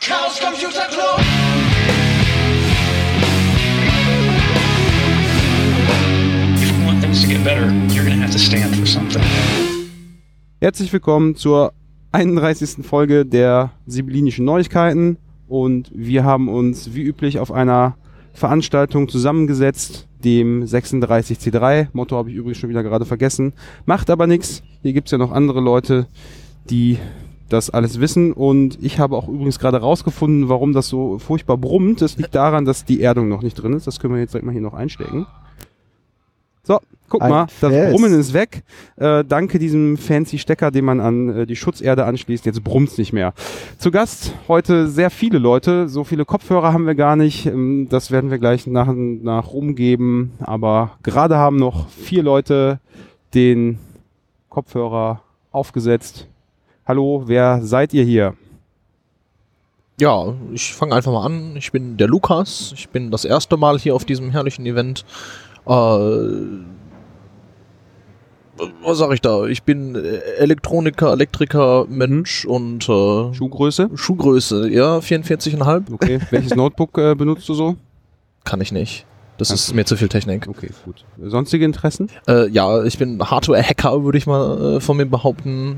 Chaos Computer Club. If you want things to get better, you're going to have to stand for something. Herzlich willkommen zur 31. Folge der Sibyllinischen Neuigkeiten und wir haben uns wie üblich auf einer Veranstaltung zusammengesetzt, dem 36C3. Motto habe ich übrigens schon wieder gerade vergessen. Macht aber nichts. Hier gibt's ja noch andere Leute, die das alles wissen und ich habe auch übrigens gerade rausgefunden, warum das so furchtbar brummt. Das liegt daran, dass die Erdung noch nicht drin ist. Das können wir jetzt direkt mal hier noch einstecken. So, guck Ein mal, das Fest. Brummen ist weg. Äh, danke diesem fancy Stecker, den man an äh, die Schutzerde anschließt. Jetzt brummt's nicht mehr. Zu Gast heute sehr viele Leute. So viele Kopfhörer haben wir gar nicht. Ähm, das werden wir gleich nach und nach rumgeben. Aber gerade haben noch vier Leute den Kopfhörer aufgesetzt. Hallo, wer seid ihr hier? Ja, ich fange einfach mal an. Ich bin der Lukas. Ich bin das erste Mal hier auf diesem herrlichen Event. Äh, was sag ich da? Ich bin äh, Elektroniker, Elektriker, Mensch und äh, Schuhgröße? Schuhgröße. Ja, 44,5. Okay. Welches Notebook äh, benutzt du so? Kann ich nicht. Das ist mir zu viel Technik. Okay, gut. Sonstige Interessen? Äh, ja, ich bin Hardware-Hacker, würde ich mal äh, von mir behaupten.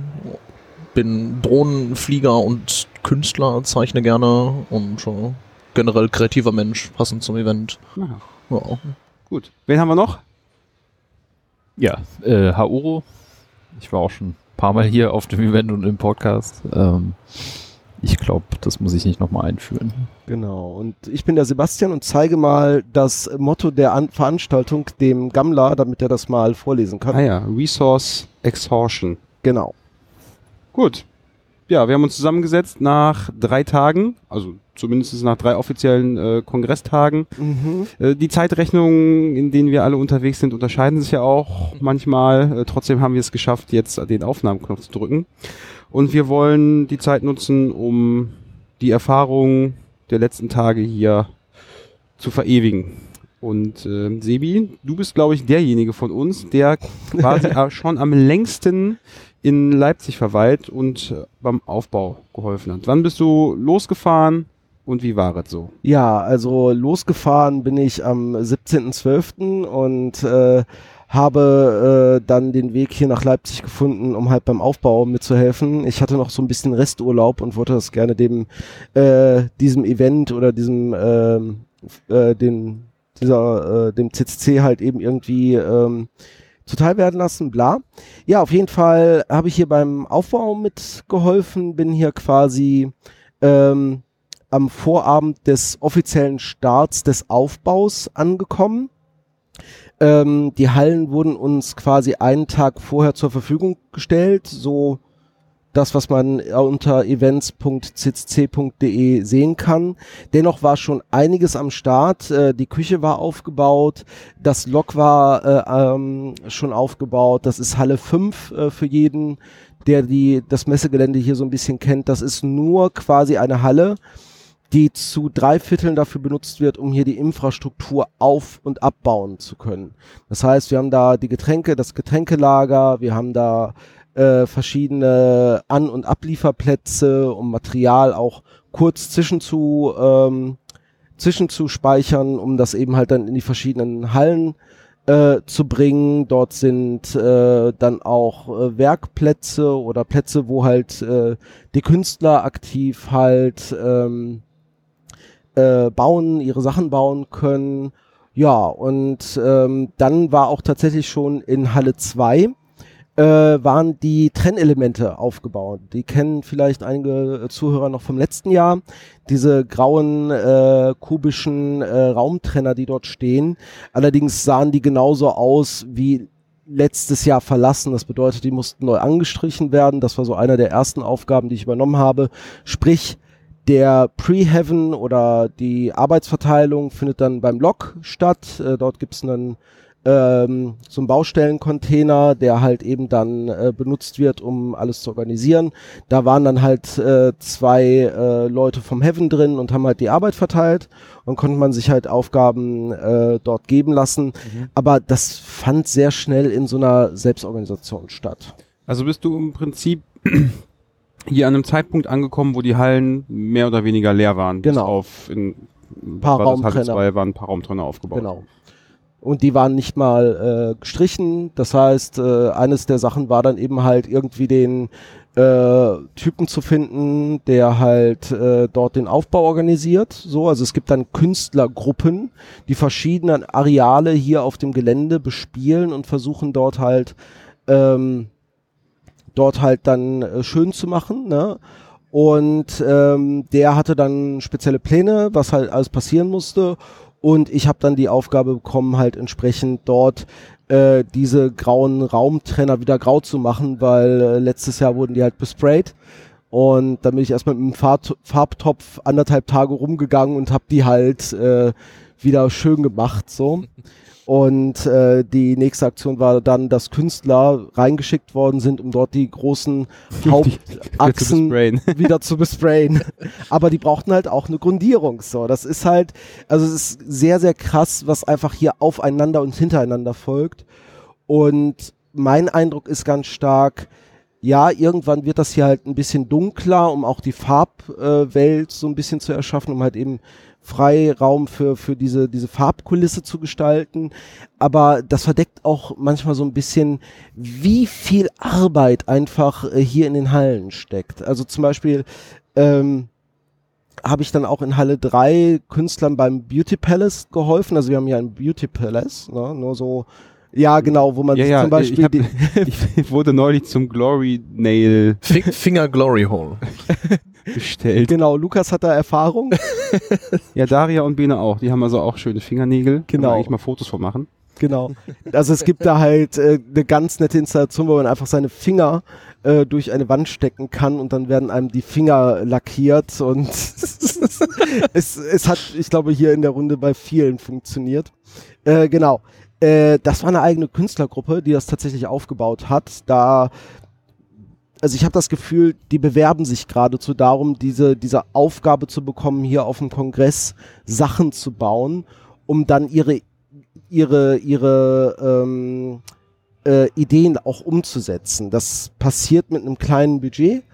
Bin Drohnenflieger und Künstler, zeichne gerne und äh, generell kreativer Mensch, passend zum Event. Aha. Ja. Gut. Wen haben wir noch? Ja, äh, Hauro. Ich war auch schon ein paar Mal hier auf dem Event und im Podcast. Ähm, ich glaube, das muss ich nicht nochmal einführen. Genau. Und ich bin der Sebastian und zeige mal das Motto der An Veranstaltung dem Gammler, damit er das mal vorlesen kann. Ah ja, Resource Exhaustion. Genau. Gut. Ja, wir haben uns zusammengesetzt nach drei Tagen, also zumindest nach drei offiziellen äh, Kongresstagen. Mhm. Äh, die Zeitrechnungen, in denen wir alle unterwegs sind, unterscheiden sich ja auch manchmal. Äh, trotzdem haben wir es geschafft, jetzt den Aufnahmeknopf zu drücken. Und wir wollen die Zeit nutzen, um die Erfahrungen der letzten Tage hier zu verewigen. Und äh, Sebi, du bist, glaube ich, derjenige von uns, der quasi schon am längsten in Leipzig verweilt und äh, beim Aufbau geholfen hat. Wann bist du losgefahren und wie war es so? Ja, also losgefahren bin ich am 17.12. und äh, habe äh, dann den Weg hier nach Leipzig gefunden, um halt beim Aufbau mitzuhelfen. Ich hatte noch so ein bisschen Resturlaub und wollte das gerne dem äh, diesem Event oder diesem ähm, äh, den dieser äh, dem CCC halt eben irgendwie ähm, zuteil werden lassen, bla. Ja, auf jeden Fall habe ich hier beim Aufbau mitgeholfen, bin hier quasi ähm, am Vorabend des offiziellen Starts des Aufbaus angekommen. Ähm, die Hallen wurden uns quasi einen Tag vorher zur Verfügung gestellt, so das, was man unter events.ccc.de sehen kann. Dennoch war schon einiges am Start. Äh, die Küche war aufgebaut, das Lok war äh, ähm, schon aufgebaut. Das ist Halle 5 äh, für jeden, der die, das Messegelände hier so ein bisschen kennt. Das ist nur quasi eine Halle, die zu drei Vierteln dafür benutzt wird, um hier die Infrastruktur auf- und abbauen zu können. Das heißt, wir haben da die Getränke, das Getränkelager, wir haben da äh, verschiedene An- und Ablieferplätze, um Material auch kurz zwischen zu, ähm, zwischen zu speichern, um das eben halt dann in die verschiedenen Hallen äh, zu bringen. Dort sind äh, dann auch äh, Werkplätze oder Plätze, wo halt äh, die Künstler aktiv halt ähm, äh, bauen, ihre Sachen bauen können. Ja, und ähm, dann war auch tatsächlich schon in Halle 2 äh, waren die Trennelemente aufgebaut. Die kennen vielleicht einige Zuhörer noch vom letzten Jahr. Diese grauen äh, kubischen äh, Raumtrenner, die dort stehen. Allerdings sahen die genauso aus wie letztes Jahr verlassen. Das bedeutet, die mussten neu angestrichen werden. Das war so einer der ersten Aufgaben, die ich übernommen habe. Sprich, der Pre-Heaven oder die Arbeitsverteilung findet dann beim Lok statt. Äh, dort gibt es dann ähm, so einen Baustellencontainer, der halt eben dann äh, benutzt wird, um alles zu organisieren. Da waren dann halt äh, zwei äh, Leute vom Heaven drin und haben halt die Arbeit verteilt und konnte man sich halt Aufgaben äh, dort geben lassen. Aber das fand sehr schnell in so einer Selbstorganisation statt. Also bist du im Prinzip hier an einem Zeitpunkt angekommen, wo die Hallen mehr oder weniger leer waren. Bis Genau. auf in Paar war das Halle Raumtrenner. 2 waren ein paar Raumtrenner aufgebaut. Genau. Und die waren nicht mal äh, gestrichen. Das heißt, äh, eines der Sachen war dann eben halt irgendwie den äh, Typen zu finden, der halt äh, dort den Aufbau organisiert. So, also es gibt dann Künstlergruppen, die verschiedenen Areale hier auf dem Gelände bespielen und versuchen dort halt ähm, dort halt dann äh, schön zu machen. Ne? Und ähm, der hatte dann spezielle Pläne, was halt alles passieren musste. Und ich habe dann die Aufgabe bekommen, halt entsprechend dort äh, diese grauen Raumtrenner wieder grau zu machen, weil äh, letztes Jahr wurden die halt besprayt. Und dann bin ich erstmal mit dem Farb Farbtopf anderthalb Tage rumgegangen und habe die halt äh, wieder schön gemacht. so. Und äh, die nächste Aktion war dann, dass Künstler reingeschickt worden sind, um dort die großen Hauptachsen Brain. wieder zu besprayen. Aber die brauchten halt auch eine Grundierung. So, das ist halt, also es ist sehr, sehr krass, was einfach hier aufeinander und hintereinander folgt. Und mein Eindruck ist ganz stark, ja, irgendwann wird das hier halt ein bisschen dunkler, um auch die Farbwelt so ein bisschen zu erschaffen, um halt eben Freiraum für, für diese, diese Farbkulisse zu gestalten. Aber das verdeckt auch manchmal so ein bisschen, wie viel Arbeit einfach äh, hier in den Hallen steckt. Also zum Beispiel, ähm, habe ich dann auch in Halle 3 Künstlern beim Beauty Palace geholfen. Also wir haben ja ein Beauty Palace, ne? nur so, ja genau, wo man Ja, sich ja, zum Beispiel ich, hab, die, ich wurde neulich zum Glory Nail Fi- Finger Glory Hole. bestellt. genau, Lukas hat da Erfahrung. Ja, Daria und Bene auch. Die haben also auch schöne Fingernägel. Kann man Genau. eigentlich mal Fotos von machen. Genau. Also es gibt da halt äh, eine ganz nette Installation, wo man einfach seine Finger äh, durch eine Wand stecken kann und dann werden einem die Finger lackiert und es, es hat, ich glaube, hier in der Runde bei vielen funktioniert. Äh, genau. Äh, das war eine eigene Künstlergruppe, die das tatsächlich aufgebaut hat. Da also ich habe das Gefühl, die bewerben sich geradezu darum, diese, diese Aufgabe zu bekommen, hier auf dem Kongress Sachen zu bauen, um dann ihre, ihre, ihre ähm, äh, Ideen auch umzusetzen. Das passiert mit einem kleinen Budget,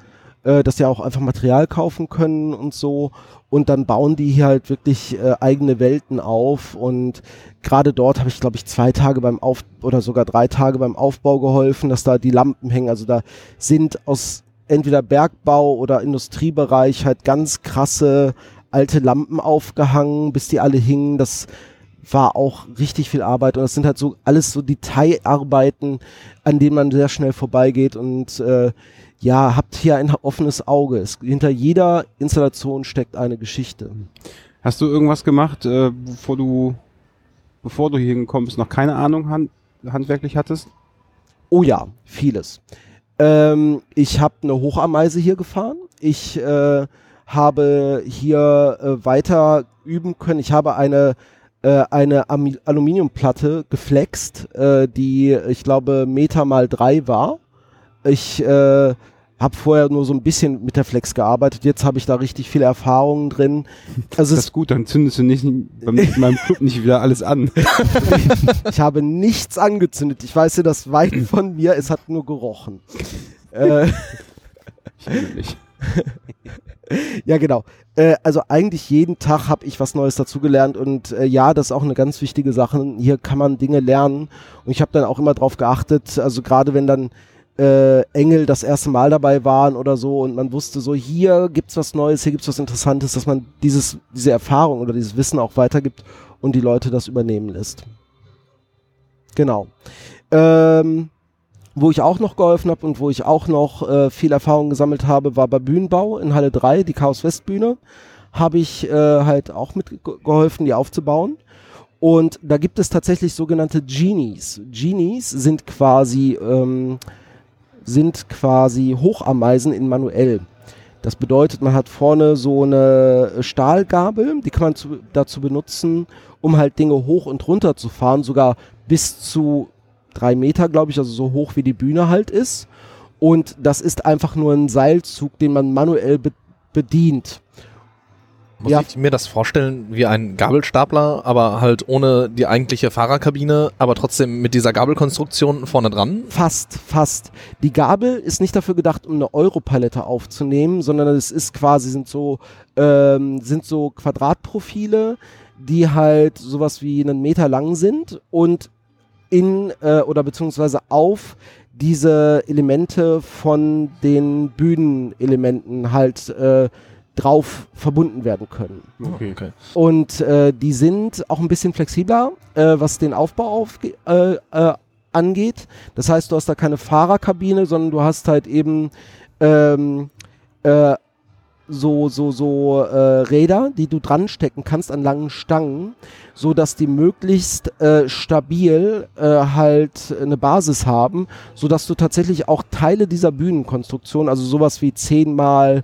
äh, dass sie auch einfach Material kaufen können und so. Und dann bauen die hier halt wirklich äh, eigene Welten auf. Und gerade dort habe ich, glaube ich, zwei Tage beim Auf oder sogar drei Tage beim Aufbau geholfen, dass da die Lampen hängen. Also da sind aus entweder Bergbau oder Industriebereich halt ganz krasse alte Lampen aufgehangen, bis die alle hingen. Das war auch richtig viel Arbeit und das sind halt so alles so Detailarbeiten, an denen man sehr schnell vorbeigeht und äh, ja, habt hier ein offenes Auge. Es, hinter jeder Installation steckt eine Geschichte. Hast du irgendwas gemacht, äh, bevor du bevor du hier gekommen bist, noch keine Ahnung hand, handwerklich hattest? Oh ja, vieles. Ähm, ich habe eine Hochameise hier gefahren. Ich äh, habe hier äh, weiter üben können. Ich habe eine äh, eine Aluminiumplatte geflext, äh, die ich glaube Meter mal drei war. Ich äh, habe vorher nur so ein bisschen mit der Flex gearbeitet. Jetzt habe ich da richtig viele Erfahrungen drin. Also Das ist gut, dann zündest du nicht beim, in meinem Club nicht wieder alles an. Ich habe nichts angezündet. Ich weiß ja das weit von mir. Es hat nur gerochen. äh, Ich ja, genau. Äh, also eigentlich jeden Tag habe ich was Neues dazugelernt und äh, ja, das ist auch eine ganz wichtige Sache. Hier kann man Dinge lernen und ich habe dann auch immer drauf geachtet. Also gerade wenn dann äh, Engel das erste Mal dabei waren oder so und man wusste so, hier gibt's was Neues, hier gibt's was Interessantes, dass man dieses, diese Erfahrung oder dieses Wissen auch weitergibt und die Leute das übernehmen lässt. Genau. Ähm, wo ich auch noch geholfen habe und wo ich auch noch äh, viel Erfahrung gesammelt habe, war bei Bühnenbau in Halle 3, die Chaos West Bühne. Habe ich äh, halt auch mitgeholfen, die aufzubauen. Und da gibt es tatsächlich sogenannte Genies. Genies sind quasi, ähm, sind quasi Hochameisen in manuell. Das bedeutet, man hat vorne so eine Stahlgabel, die kann man zu, dazu benutzen, um halt Dinge hoch und runter zu fahren, sogar bis zu drei Meter, glaube ich, also so hoch wie die Bühne halt ist. Und das ist einfach nur ein Seilzug, den man manuell be bedient. Muss Ja. ich mir das vorstellen wie ein Gabelstapler, aber halt ohne die eigentliche Fahrerkabine, aber trotzdem mit dieser Gabelkonstruktion vorne dran? Fast, fast. Die Gabel ist nicht dafür gedacht, um eine Europalette aufzunehmen, sondern es ist quasi, sind so, ähm, sind so Quadratprofile, die halt sowas wie einen Meter lang sind und in äh, oder beziehungsweise auf diese Elemente von den Bühnenelementen halt äh, drauf verbunden werden können. Okay. okay. Und äh, die sind auch ein bisschen flexibler, äh, was den Aufbau auf, äh, äh, angeht. Das heißt, du hast da keine Fahrerkabine, sondern du hast halt eben ähm, äh, so, so, so äh, Räder, die du dran stecken kannst an langen Stangen, so dass die möglichst äh, stabil äh, halt eine Basis haben, so dass du tatsächlich auch Teile dieser Bühnenkonstruktion, also sowas wie 10 mal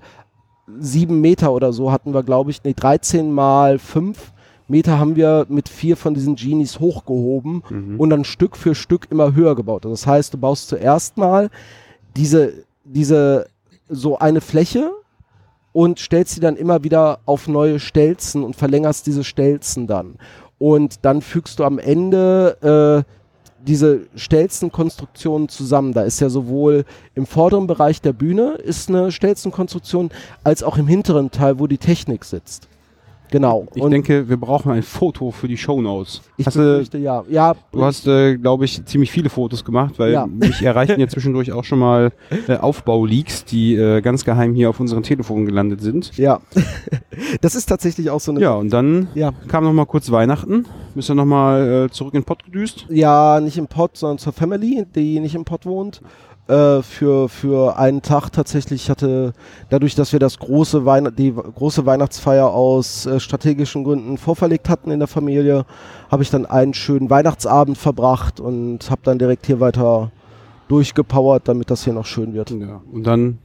7 Meter oder so hatten wir, glaube ich, nee, 13 mal 5 Meter haben wir mit vier von diesen Genies hochgehoben Mhm. und dann Stück für Stück immer höher gebaut. Also Das heißt, du baust zuerst mal diese, diese, so eine Fläche und stellst sie dann immer wieder auf neue Stelzen und verlängerst diese Stelzen dann. Und dann fügst du am Ende äh, diese Stelzenkonstruktionen zusammen. Da ist ja sowohl im vorderen Bereich der Bühne ist eine Stelzenkonstruktion, als auch im hinteren Teil, wo die Technik sitzt. Genau. Ich und denke, wir brauchen ein Foto für die Shownotes. ich Hast du, befürchte, ja. Ja, du hast, äh, glaube ich, ziemlich viele Fotos gemacht, weil Ja. mich erreichen ja zwischendurch auch schon mal äh, Aufbauleaks, die äh, ganz geheim hier auf unseren Telefonen gelandet sind. ja. das ist tatsächlich auch so eine. Ja, und dann Ja. kam noch mal kurz Weihnachten. Bist du noch mal äh, zurück in den Pott gedüst? Ja, nicht im Pott, sondern zur Family, die nicht im Pott wohnt. Äh, für, für einen Tag tatsächlich Ich hatte, dadurch, dass wir das große Weihn die große Weihnachtsfeier aus äh, strategischen Gründen vorverlegt hatten in der Familie, habe ich dann einen schönen Weihnachtsabend verbracht und habe dann direkt hier weiter durchgepowert, damit das hier noch schön wird. Ja. Und dann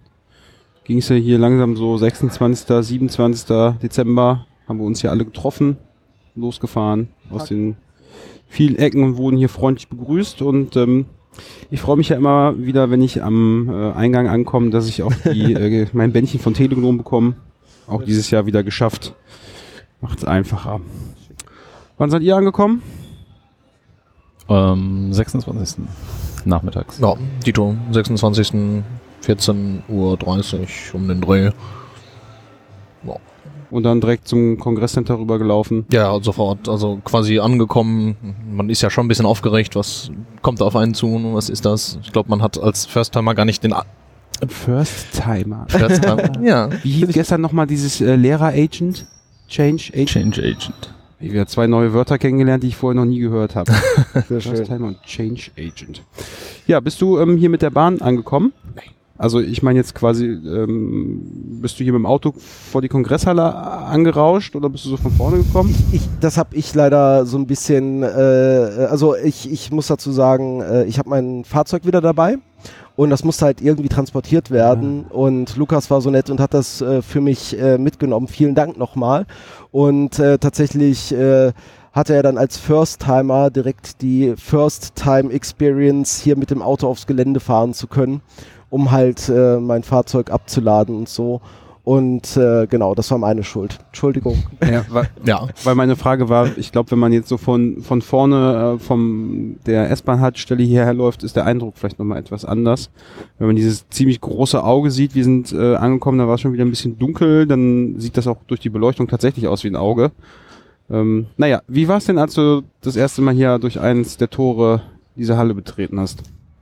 ging es ja hier langsam so 26., 27. Dezember haben wir uns hier alle getroffen, losgefahren aus den vielen Ecken und wurden hier freundlich begrüßt und ähm, ich freue mich ja immer wieder, wenn ich am äh, Eingang ankomme, dass ich auch die, äh, mein Bändchen von Telegram bekomme. Auch dieses Jahr wieder geschafft. Macht es einfacher. Wann seid ihr angekommen? Ähm, 26. nachmittags. Ja, Dito, 26. 14.30 Uhr um den Dreh. Und dann direkt zum Kongresscenter rübergelaufen. Ja, sofort. Also quasi angekommen. Man ist ja schon ein bisschen aufgeregt. Was kommt da auf einen zu? Was ist das? Ich glaube, man hat als First-Timer gar nicht den A First Timer. First-Timer. ja. Wie hieß gestern nochmal dieses äh, Lehrer-Agent? Change Agent? Change Agent. Ich habe zwei neue Wörter kennengelernt, die ich vorher noch nie gehört habe. Sehr First Timer und Change Agent. Ja, bist du ähm, hier mit der Bahn angekommen? Nein. Also ich meine jetzt quasi, ähm, bist du hier mit dem Auto vor die Kongresshalle angerauscht oder bist du so von vorne gekommen? Ich, das habe ich leider so ein bisschen, äh, also ich, ich muss dazu sagen, äh, ich habe mein Fahrzeug wieder dabei und das musste halt irgendwie transportiert werden und Lukas war so nett und hat das äh, für mich äh, mitgenommen. Vielen Dank nochmal und äh, tatsächlich äh, hatte er dann als First-Timer direkt die First-Time-Experience hier mit dem Auto aufs Gelände fahren zu können, um halt äh, mein Fahrzeug abzuladen und so. Und äh, genau, das war meine Schuld. Entschuldigung. Ja, weil, Ja. weil meine Frage war, ich glaube, wenn man jetzt so von, von vorne äh, vom der S-Bahn-Haltestelle hierher läuft, ist der Eindruck vielleicht nochmal etwas anders. Wenn man dieses ziemlich große Auge sieht, wir sind äh, angekommen, da war es schon wieder ein bisschen dunkel, dann sieht das auch durch die Beleuchtung tatsächlich aus wie ein Auge. Ähm, naja, wie war es denn, als du das erste Mal hier durch eins der Tore diese Halle betreten hast?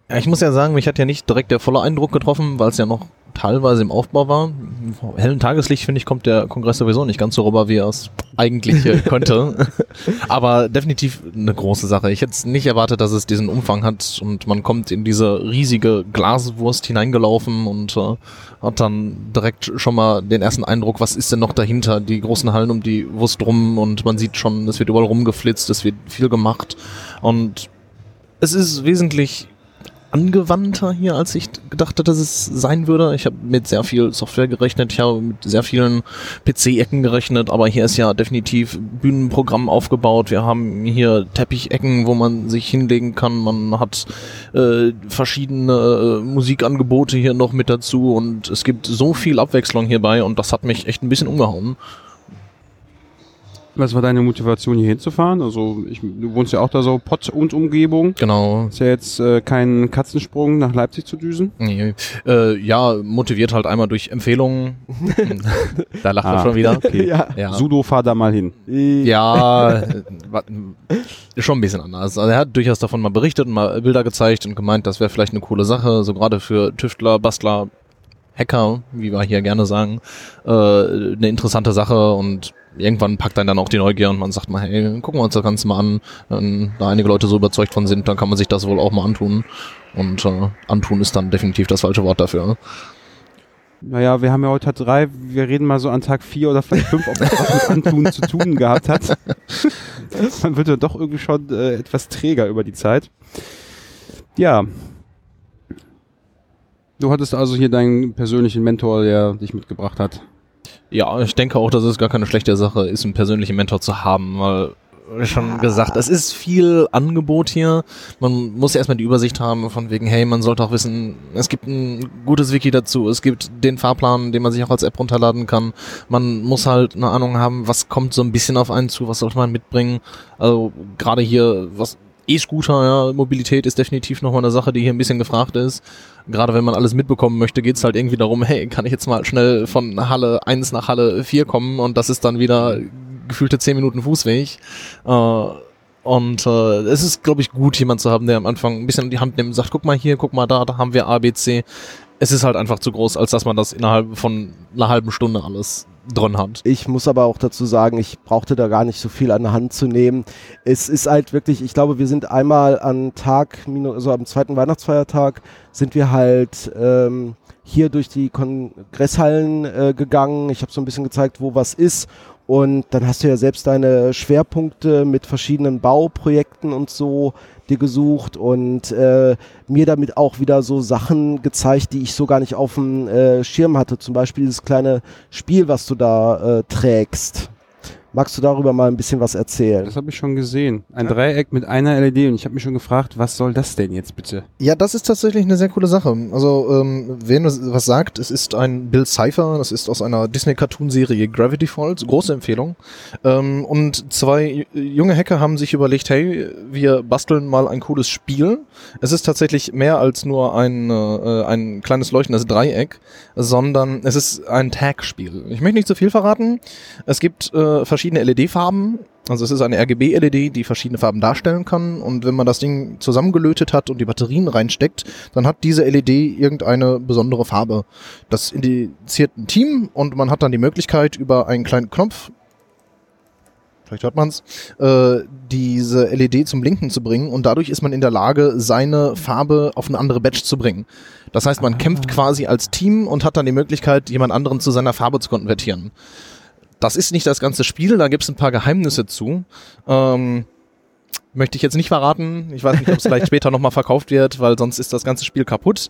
Ja, ich muss ja sagen, mich hat ja nicht direkt der volle Eindruck getroffen, weil es ja noch teilweise im Aufbau war. Im hellen Tageslicht, finde ich, kommt der Kongress sowieso nicht ganz so rüber, wie er es eigentlich könnte. Aber definitiv eine große Sache. Ich hätte es nicht erwartet, dass es diesen Umfang hat und man kommt in diese riesige Glaswurst hineingelaufen und äh, hat dann direkt schon mal den ersten Eindruck, was ist denn noch dahinter? Die großen Hallen um die Wurst rum und man sieht schon, es wird überall rumgeflitzt, es wird viel gemacht und es ist wesentlich angewandter hier, als ich gedacht hatte, dass es sein würde. Ich habe mit sehr viel Software gerechnet, ich habe mit sehr vielen PC-Ecken gerechnet, aber hier ist ja definitiv Bühnenprogramm aufgebaut. Wir haben hier Teppichecken, wo man sich hinlegen kann. Man hat äh, verschiedene äh, Musikangebote hier noch mit dazu und es gibt so viel Abwechslung hierbei und das hat mich echt ein bisschen umgehauen. Was war deine Motivation, hier hinzufahren? Also, ich, du wohnst ja auch da so Pott und Umgebung. Genau. Ist ja jetzt äh, kein Katzensprung nach Leipzig zu düsen. Nee. Äh, ja, motiviert halt einmal durch Empfehlungen. da lacht er Ah, schon wieder. Okay. Ja. Ja. Sudo, fahr da mal hin. Ja, schon ein bisschen anders. Also er hat durchaus davon mal berichtet und mal Bilder gezeigt und gemeint, das wäre vielleicht eine coole Sache, so gerade für Tüftler, Bastler, Hacker, wie wir hier gerne sagen, äh, eine interessante Sache und irgendwann packt einen dann auch die Neugier und man sagt mal, hey, gucken wir uns das Ganze mal an. Wenn da einige Leute so überzeugt von sind, dann kann man sich das wohl auch mal antun. Und äh, antun ist dann definitiv das falsche Wort dafür. Naja, wir haben ja heute drei. Wir reden mal so an Tag vier oder vielleicht fünf, ob das was mit Antun zu tun gehabt hat. Man wird ja doch irgendwie schon äh, etwas träger über die Zeit. Ja. Du hattest also hier deinen persönlichen Mentor, der dich mitgebracht hat. Ja, ich denke auch, dass es gar keine schlechte Sache ist, einen persönlichen Mentor zu haben, weil schon gesagt, es ist viel Angebot hier. Man muss erstmal die Übersicht haben von wegen, hey, man sollte auch wissen, es gibt ein gutes Wiki dazu, es gibt den Fahrplan, den man sich auch als App runterladen kann. Man muss halt eine Ahnung haben, was kommt so ein bisschen auf einen zu, was sollte man mitbringen. Also gerade hier, was E-Scooter, ja, Mobilität ist definitiv nochmal eine Sache, die hier ein bisschen gefragt ist. Gerade wenn man alles mitbekommen möchte, geht's halt irgendwie darum, hey, kann ich jetzt mal schnell von Halle 1 nach Halle 4 kommen und das ist dann wieder gefühlte 10 Minuten Fußweg. Äh, und äh, es ist, glaube ich, gut, jemand zu haben, der am Anfang ein bisschen in die Hand nimmt und sagt, guck mal hier, guck mal da, da haben wir ABC. Es ist halt einfach zu groß, als dass man das innerhalb von einer halben Stunde alles drin hat. Ich muss aber auch dazu sagen, ich brauchte da gar nicht so viel an der Hand zu nehmen. Es ist halt wirklich, ich glaube, wir sind einmal am Tag, also am zweiten Weihnachtsfeiertag, sind wir halt ähm, hier durch die Kongresshallen äh, gegangen. Ich habe so ein bisschen gezeigt, wo was ist. Und dann hast du ja selbst deine Schwerpunkte mit verschiedenen Bauprojekten und so dir gesucht und äh, mir damit auch wieder so Sachen gezeigt, die ich so gar nicht auf dem äh, Schirm hatte. Zum Beispiel dieses kleine Spiel, was du da äh, trägst. Magst du darüber mal ein bisschen was erzählen? Das habe ich schon gesehen. Ein Dreieck mit einer LED und ich habe mich schon gefragt, was soll das denn jetzt bitte? Ja, das ist tatsächlich eine sehr coole Sache. Also, ähm, wen was was sagt, es ist ein Bill Cipher, das ist aus einer Disney-Cartoon-Serie Gravity Falls, große Empfehlung. Ähm, und zwei junge Hacker haben sich überlegt, hey, wir basteln mal ein cooles Spiel. Es ist tatsächlich mehr als nur ein, äh, ein kleines leuchtendes Dreieck, sondern es ist ein Tag-Spiel. Ich möchte nicht zu viel verraten. Es gibt äh, verschiedene LED-Farben. Also es ist eine RGB-LED, die verschiedene Farben darstellen kann. Und wenn man das Ding zusammengelötet hat und die Batterien reinsteckt, dann hat diese LED irgendeine besondere Farbe. Das indiziert ein Team und man hat dann die Möglichkeit, über einen kleinen Knopf, vielleicht hört man's, äh, diese LED zum Blinken zu bringen und dadurch ist man in der Lage, seine Farbe auf eine andere Badge zu bringen. Das heißt, man kämpft quasi als Team und hat dann die Möglichkeit, jemand anderen zu seiner Farbe zu konvertieren. Das ist nicht das ganze Spiel, da gibt's ein paar Geheimnisse zu. Ähm, möchte ich jetzt nicht verraten. Ich weiß nicht, ob es vielleicht später nochmal verkauft wird, weil sonst ist das ganze Spiel kaputt.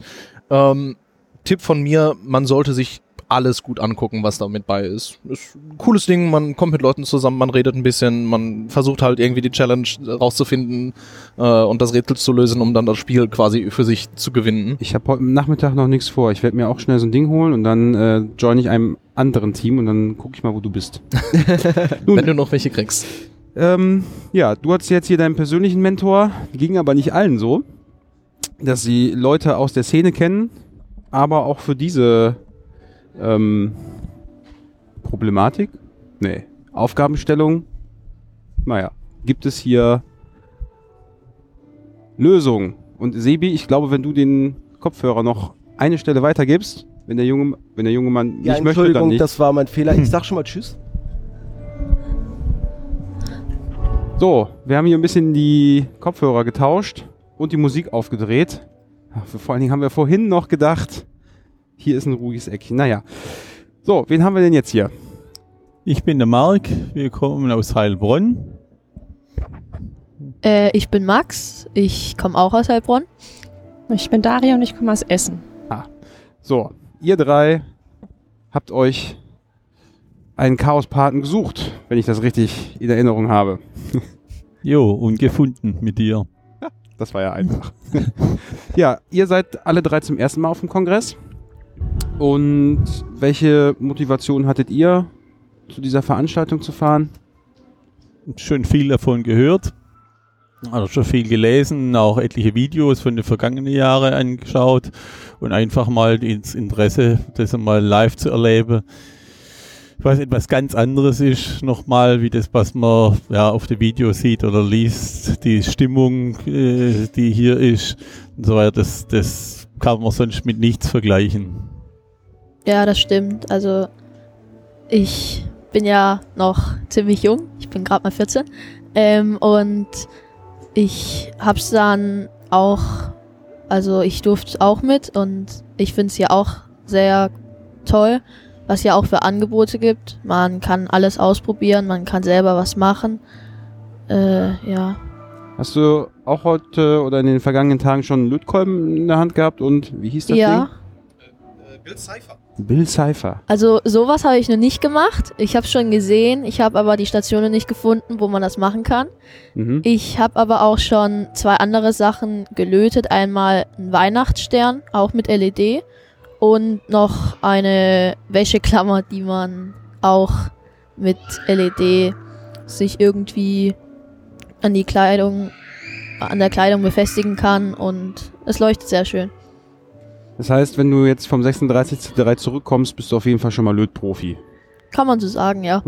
Ähm, Tipp von mir, man sollte sich alles gut angucken, was da mit bei ist. Ist ein cooles Ding, man kommt mit Leuten zusammen, man redet ein bisschen, man versucht halt irgendwie die Challenge rauszufinden äh, und das Rätsel zu lösen, um dann das Spiel quasi für sich zu gewinnen. Ich habe heute Nachmittag noch nichts vor. Ich werde mir auch schnell so ein Ding holen und dann äh, join ich einem anderen Team und dann gucke ich mal, wo du bist. Wenn du noch welche kriegst. Ähm, ja, du hattest jetzt hier deinen persönlichen Mentor, ging aber nicht allen so, dass sie Leute aus der Szene kennen, aber auch für diese ähm, Problematik, nee, Aufgabenstellung, naja, gibt es hier Lösungen. Und Sebi, ich glaube, wenn du den Kopfhörer noch eine Stelle weitergibst, wenn der junge, wenn der junge Mann Ja, nicht möchte, dann nicht. das war mein Fehler. Ich sag schon mal Tschüss. So, wir haben hier ein bisschen die Kopfhörer getauscht und die Musik aufgedreht. Vor allen Dingen haben wir vorhin noch gedacht, hier ist ein ruhiges Eckchen. Naja. So, wen haben wir denn jetzt hier? Ich bin der Marc, wir kommen aus Heilbronn. Äh, ich bin Max, ich komme auch aus Heilbronn. Ich bin Daria und ich komme aus Essen. So, ihr drei habt euch einen Chaospaten gesucht, wenn ich das richtig in Erinnerung habe. Jo, und gefunden mit dir. Das war ja einfach. ja, ihr seid alle drei zum ersten Mal auf dem Kongress. Und welche Motivation hattet ihr, zu dieser Veranstaltung zu fahren? schon viel davon gehört. Also schon viel gelesen, auch etliche Videos von den vergangenen Jahren angeschaut und einfach mal ins Interesse, das mal live zu erleben. Was etwas ganz anderes ist, nochmal, wie das, was man ja auf dem Video sieht oder liest, die Stimmung, äh, die hier ist und so weiter, das, das kann man sonst mit nichts vergleichen. Ja, das stimmt. Also ich bin ja noch ziemlich jung. Ich bin gerade mal 14. Ähm, und ich hab's dann auch, also ich durfte auch mit und ich finde es ja auch sehr toll, was ja auch für Angebote gibt. Man kann alles ausprobieren, man kann selber was machen. Äh, ja. Hast du auch heute oder in den vergangenen Tagen schon einen Lötkolben in der Hand gehabt und wie hieß das Ja, Bill Cypher. Ding? Bill Cypher. also sowas habe ich noch nicht gemacht. Ich habe schon gesehen, ich habe aber die Stationen nicht gefunden, wo man das machen kann. Mhm. Ich habe aber auch schon zwei andere Sachen gelötet. Einmal einen Weihnachtsstern, auch mit LED. Und noch eine Wäscheklammer, die man auch mit LED sich irgendwie an die Kleidung, an der Kleidung befestigen kann. Und es leuchtet sehr schön. Das heißt, wenn du jetzt vom 36C3 zurückkommst, bist du auf jeden Fall schon mal Lötprofi. Kann man so sagen, ja.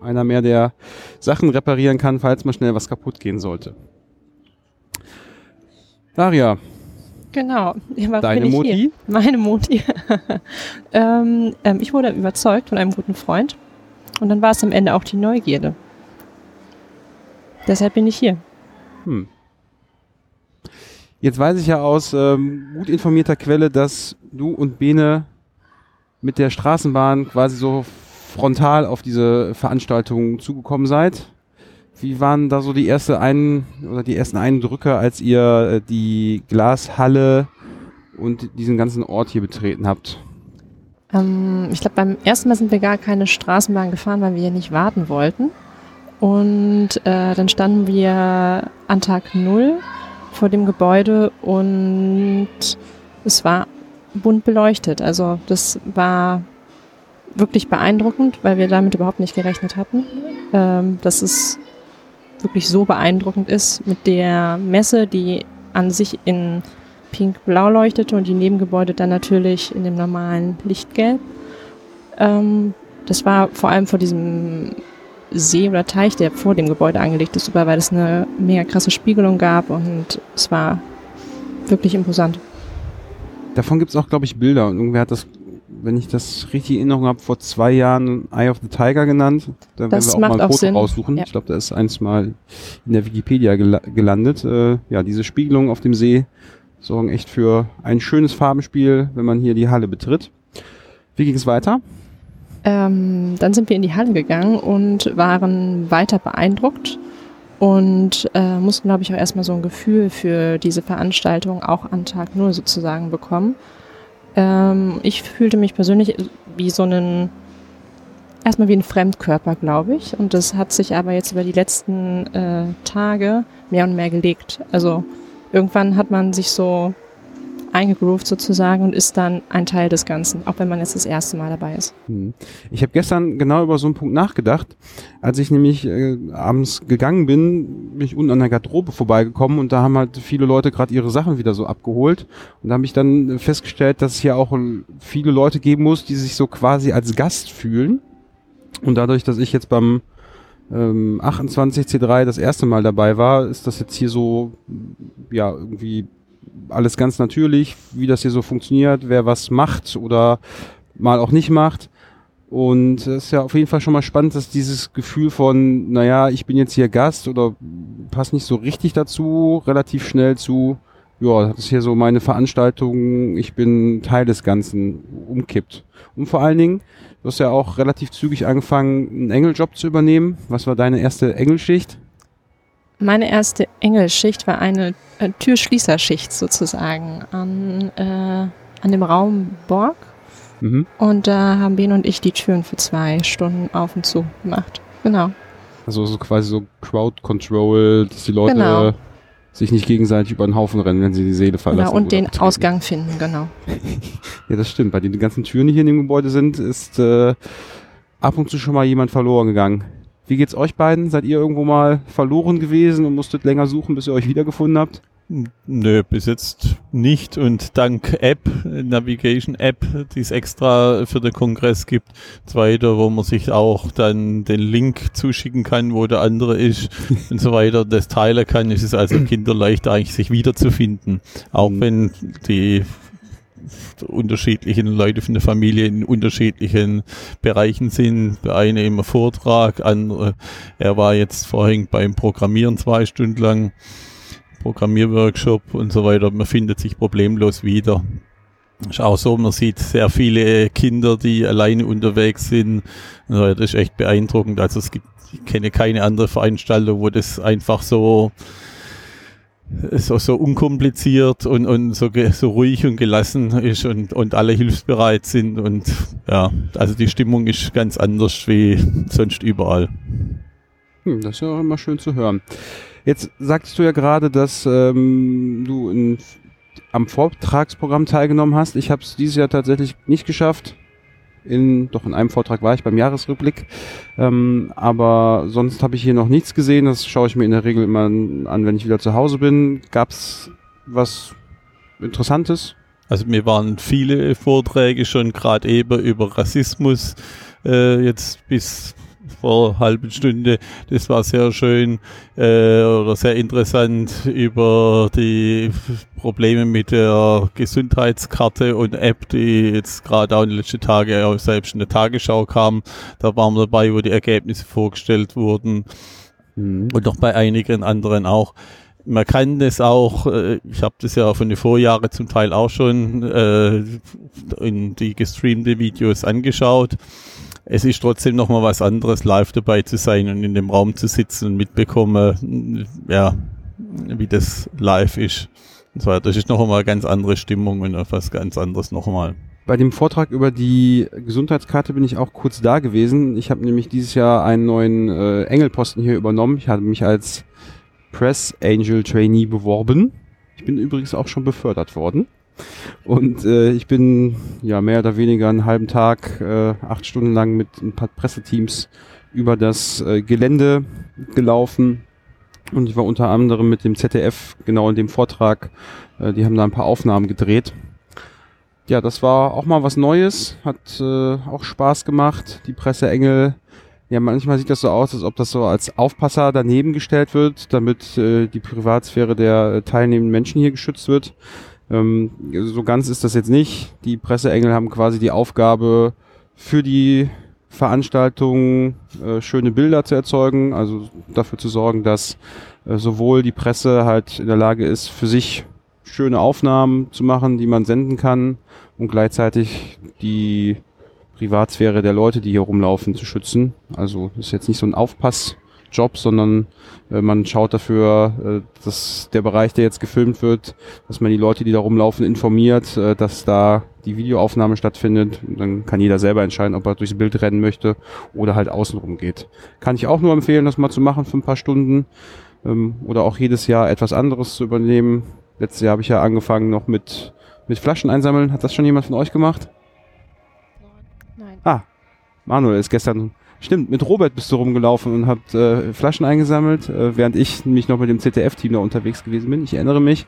Einer mehr, der Sachen reparieren kann, falls mal schnell was kaputt gehen sollte. Daria, Genau. Ja, was deine bin ich Moti? Hier? Meine Moti. ähm, ähm, ich wurde überzeugt von einem guten Freund. Und dann war es am Ende auch die Neugierde. Deshalb bin ich hier. Hm. Jetzt weiß ich ja aus ähm, gut informierter Quelle, dass du und Bene mit der Straßenbahn quasi so frontal auf diese Veranstaltung zugekommen seid. Wie waren da so die erste ein oder die ersten Eindrücke, als ihr äh, die Glashalle und diesen ganzen Ort hier betreten habt? Ähm, ich glaube, beim ersten Mal sind wir gar keine Straßenbahn gefahren, weil wir hier nicht warten wollten. Und äh, dann standen wir an Tag Null vor dem Gebäude und es war bunt beleuchtet. Also das war wirklich beeindruckend, weil wir damit überhaupt nicht gerechnet hatten, ähm, dass es wirklich so beeindruckend ist mit der Messe, die an sich in pink-blau leuchtete und die Nebengebäude dann natürlich in dem normalen Lichtgelb. Ähm, das war vor allem vor diesem See oder Teich, der vor dem Gebäude angelegt ist, super, weil es eine mega krasse Spiegelung gab und es war wirklich imposant. Davon gibt es auch, glaube ich, Bilder. Und irgendwer hat das, wenn ich das richtig in Erinnerung habe, vor zwei Jahren Eye of the Tiger genannt. Da werden Das wir auch mal ein auch Foto Sinn. raussuchen. Ja. Ich glaube, da ist eins mal in der Wikipedia gela gelandet. Äh, ja, diese Spiegelungen auf dem See sorgen echt für ein schönes Farbenspiel, wenn man hier die Halle betritt. Wie ging es weiter? Ähm, dann sind wir in die Halle gegangen und waren weiter beeindruckt und äh, mussten, glaube ich, auch erstmal so ein Gefühl für diese Veranstaltung auch an Tag Null sozusagen bekommen. Ähm, ich fühlte mich persönlich wie so einen, erstmal wie ein Fremdkörper, glaube ich. Und das hat sich aber jetzt über die letzten äh, Tage mehr und mehr gelegt. Also irgendwann hat man sich so eingegroovt sozusagen und ist dann ein Teil des Ganzen, auch wenn man jetzt das erste Mal dabei ist. Hm. Ich habe gestern genau über so einen Punkt nachgedacht. Als ich nämlich äh, abends gegangen bin, bin ich unten an der Garderobe vorbeigekommen und da haben halt viele Leute gerade ihre Sachen wieder so abgeholt. Und da habe ich dann festgestellt, dass es hier auch äh, viele Leute geben muss, die sich so quasi als Gast fühlen. Und dadurch, dass ich jetzt beim ähm, 28C3 das erste Mal dabei war, ist das jetzt hier so, ja, irgendwie alles ganz natürlich, wie das hier so funktioniert, wer was macht oder mal auch nicht macht. Und es ist ja auf jeden Fall schon mal spannend, dass dieses Gefühl von, naja, ich bin jetzt hier Gast oder passt nicht so richtig dazu, relativ schnell zu, ja, das ist hier so meine Veranstaltung, ich bin Teil des Ganzen, umkippt. Und vor allen Dingen, du hast ja auch relativ zügig angefangen, einen Engeljob zu übernehmen. Was war deine erste Engelschicht? Meine erste Engelschicht war eine äh, Türschließerschicht sozusagen an, äh, an dem Raum Borg. Mhm. Und da haben Ben und ich die Türen für zwei Stunden auf und zu gemacht. Genau. Also so quasi so Crowd Control, dass die Leute Genau. sich nicht gegenseitig über den Haufen rennen, wenn sie die Seele verlassen. genau. Und den betreten. Ausgang finden, genau. Ja, das stimmt. Bei den ganzen Türen, die hier in dem Gebäude sind, ist äh, ab und zu schon mal jemand verloren gegangen. Wie geht's euch beiden? Seid ihr irgendwo mal verloren gewesen und musstet länger suchen, bis ihr euch wiedergefunden habt? Nö, bis jetzt nicht. Und dank App, Navigation App, die es extra für den Kongress gibt, zweiter, wo man sich auch dann den Link zuschicken kann, wo der andere ist und so weiter, das teilen kann, ist es also kinderleicht eigentlich sich wiederzufinden. Auch Mhm. wenn die unterschiedlichen Leute von der Familie in unterschiedlichen Bereichen sind. Der eine im Vortrag, andere, er war jetzt vorhin beim Programmieren zwei Stunden lang. Programmierworkshop und so weiter. Man findet sich problemlos wieder. Ist auch so, man sieht sehr viele Kinder, die alleine unterwegs sind. Das ist echt beeindruckend. Also es gibt, ich kenne keine andere Veranstaltung, wo das einfach so so, so unkompliziert und, und so, so ruhig und gelassen ist und, und alle hilfsbereit sind und ja, also die Stimmung ist ganz anders wie sonst überall. Hm, das ist ja auch immer schön zu hören. Jetzt sagtest du ja gerade, dass ähm, du in, am Vortragsprogramm teilgenommen hast. Ich habe es dieses Jahr tatsächlich nicht geschafft. In, doch in einem Vortrag war ich beim Jahresrückblick. Ähm, aber sonst habe ich hier noch nichts gesehen. Das schaue ich mir in der Regel immer an, wenn ich wieder zu Hause bin. Gab's was Interessantes? Also mir waren viele Vorträge schon gerade eben über Rassismus äh, jetzt bis vor halben Stunde. Das war sehr schön äh, oder sehr interessant über die Probleme mit der Gesundheitskarte und App, die jetzt gerade auch in den letzten Tagen auch selbst in der Tagesschau kam. Da waren wir dabei, wo die Ergebnisse vorgestellt wurden und noch bei einigen anderen auch. Man kann das auch, äh, ich habe das ja von den Vorjahren zum Teil auch schon äh, in die gestreamte Videos angeschaut. Es ist trotzdem nochmal was anderes, live dabei zu sein und in dem Raum zu sitzen und mitbekommen, ja, wie das live ist. Und weiter. Das ist noch einmal eine ganz andere Stimmung und etwas ganz anderes nochmal. Bei dem Vortrag über die Gesundheitskarte bin ich auch kurz da gewesen. Ich habe nämlich dieses Jahr einen neuen äh, Engelposten hier übernommen. Ich hatte mich als Press Angel Trainee beworben. Ich bin übrigens auch schon befördert worden. Und äh, ich bin ja mehr oder weniger einen halben Tag, äh, acht Stunden lang mit ein paar Presseteams über das äh, Gelände gelaufen. Und ich war unter anderem mit dem ZDF genau in dem Vortrag. Äh, die haben da ein paar Aufnahmen gedreht. Ja, das war auch mal was Neues, hat äh, auch Spaß gemacht. Die Presseengel, ja, manchmal sieht das so aus, als ob das so als Aufpasser daneben gestellt wird, damit äh, die Privatsphäre der äh, teilnehmenden Menschen hier geschützt wird. Ähm, so ganz ist das jetzt nicht. Die Presseengel haben quasi die Aufgabe, für die Veranstaltung äh, schöne Bilder zu erzeugen, also dafür zu sorgen, dass äh, sowohl die Presse halt in der Lage ist, für sich schöne Aufnahmen zu machen, die man senden kann und gleichzeitig die Privatsphäre der Leute, die hier rumlaufen, zu schützen. Also das ist jetzt nicht so ein Aufpassjob, sondern äh, man schaut dafür, äh, dass der Bereich, der jetzt gefilmt wird, dass man die Leute, die da rumlaufen, informiert, äh, dass da die Videoaufnahme stattfindet. Und dann kann jeder selber entscheiden, ob er durchs Bild rennen möchte oder halt außenrum geht. Kann ich auch nur empfehlen, das mal zu machen für ein paar Stunden ähm, oder auch jedes Jahr etwas anderes zu übernehmen. Letztes Jahr habe ich ja angefangen noch mit, mit Flaschen einsammeln. Hat das schon jemand von euch gemacht? Nein. Ah, Manuel ist gestern, stimmt, mit Robert bist du rumgelaufen und habt äh, Flaschen eingesammelt, äh, während ich nämlich noch mit dem ZDF-Team da unterwegs gewesen bin. Ich erinnere mich.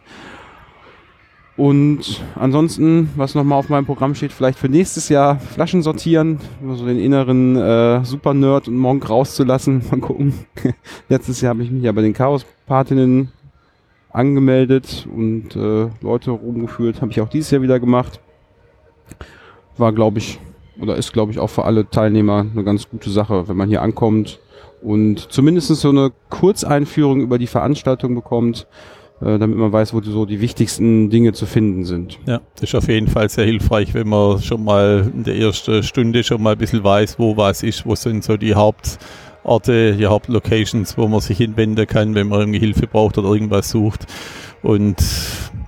Und ansonsten, was nochmal auf meinem Programm steht, vielleicht für nächstes Jahr Flaschen sortieren, so den inneren äh, Super-Nerd und Monk rauszulassen. Mal gucken. Letztes Jahr habe ich mich ja bei den Chaos-Patinnen angemeldet und äh, Leute rumgeführt. Habe ich auch dieses Jahr wieder gemacht. War, glaube ich, oder ist, glaube ich, auch für alle Teilnehmer eine ganz gute Sache, wenn man hier ankommt und zumindest so eine Kurzeinführung über die Veranstaltung bekommt, äh, damit man weiß, wo die, so die wichtigsten Dinge zu finden sind. Ja, das ist auf jeden Fall sehr hilfreich, wenn man schon mal in der ersten Stunde schon mal ein bisschen weiß, wo was ist, wo sind so die Hauptorte, die Hauptlocations, wo man sich hinwenden kann, wenn man irgendwie Hilfe braucht oder irgendwas sucht. Und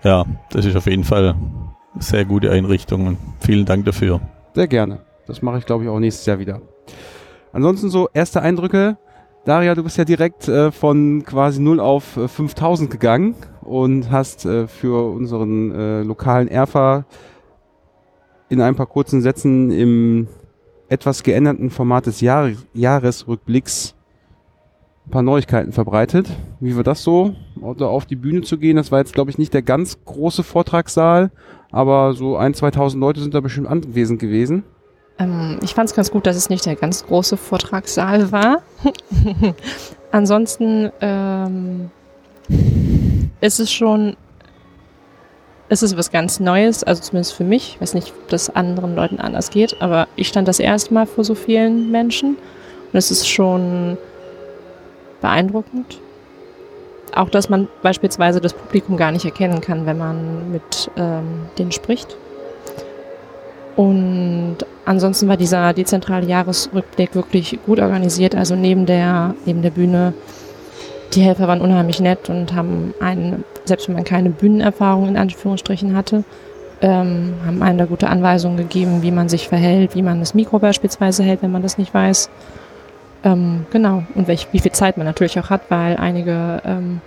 ja, das ist auf jeden Fall sehr gute Einrichtung und vielen Dank dafür. Sehr gerne. Das mache ich, glaube ich, auch nächstes Jahr wieder. Ansonsten so erste Eindrücke. Daria, du bist ja direkt äh, von quasi 0 auf äh, 5000 gegangen und hast äh, für unseren äh, lokalen Erfa in ein paar kurzen Sätzen im etwas geänderten Format des Jahr Jahresrückblicks ein paar Neuigkeiten verbreitet. Wie war das so, da auf die Bühne zu gehen? Das war jetzt, glaube ich, nicht der ganz große Vortragssaal, aber so ein, 2000 Leute sind da bestimmt anwesend gewesen. Ähm, ich fand es ganz gut, dass es nicht der ganz große Vortragssaal war. Ansonsten ähm, ist es schon, ist es was ganz Neues, also zumindest für mich. Ich weiß nicht, ob das anderen Leuten anders geht, aber ich stand das erste Mal vor so vielen Menschen und es ist schon beeindruckend. Auch, dass man beispielsweise das Publikum gar nicht erkennen kann, wenn man mit ähm, denen spricht. Und ansonsten war dieser dezentrale Jahresrückblick wirklich gut organisiert. Also neben der, neben der Bühne, die Helfer waren unheimlich nett und haben einen, selbst wenn man keine Bühnenerfahrung in Anführungsstrichen hatte, ähm, haben einen da gute Anweisungen gegeben, wie man sich verhält, wie man das Mikro beispielsweise hält, wenn man das nicht weiß. Ähm, genau. Und welch, wie viel Zeit man natürlich auch hat, weil einige ähm,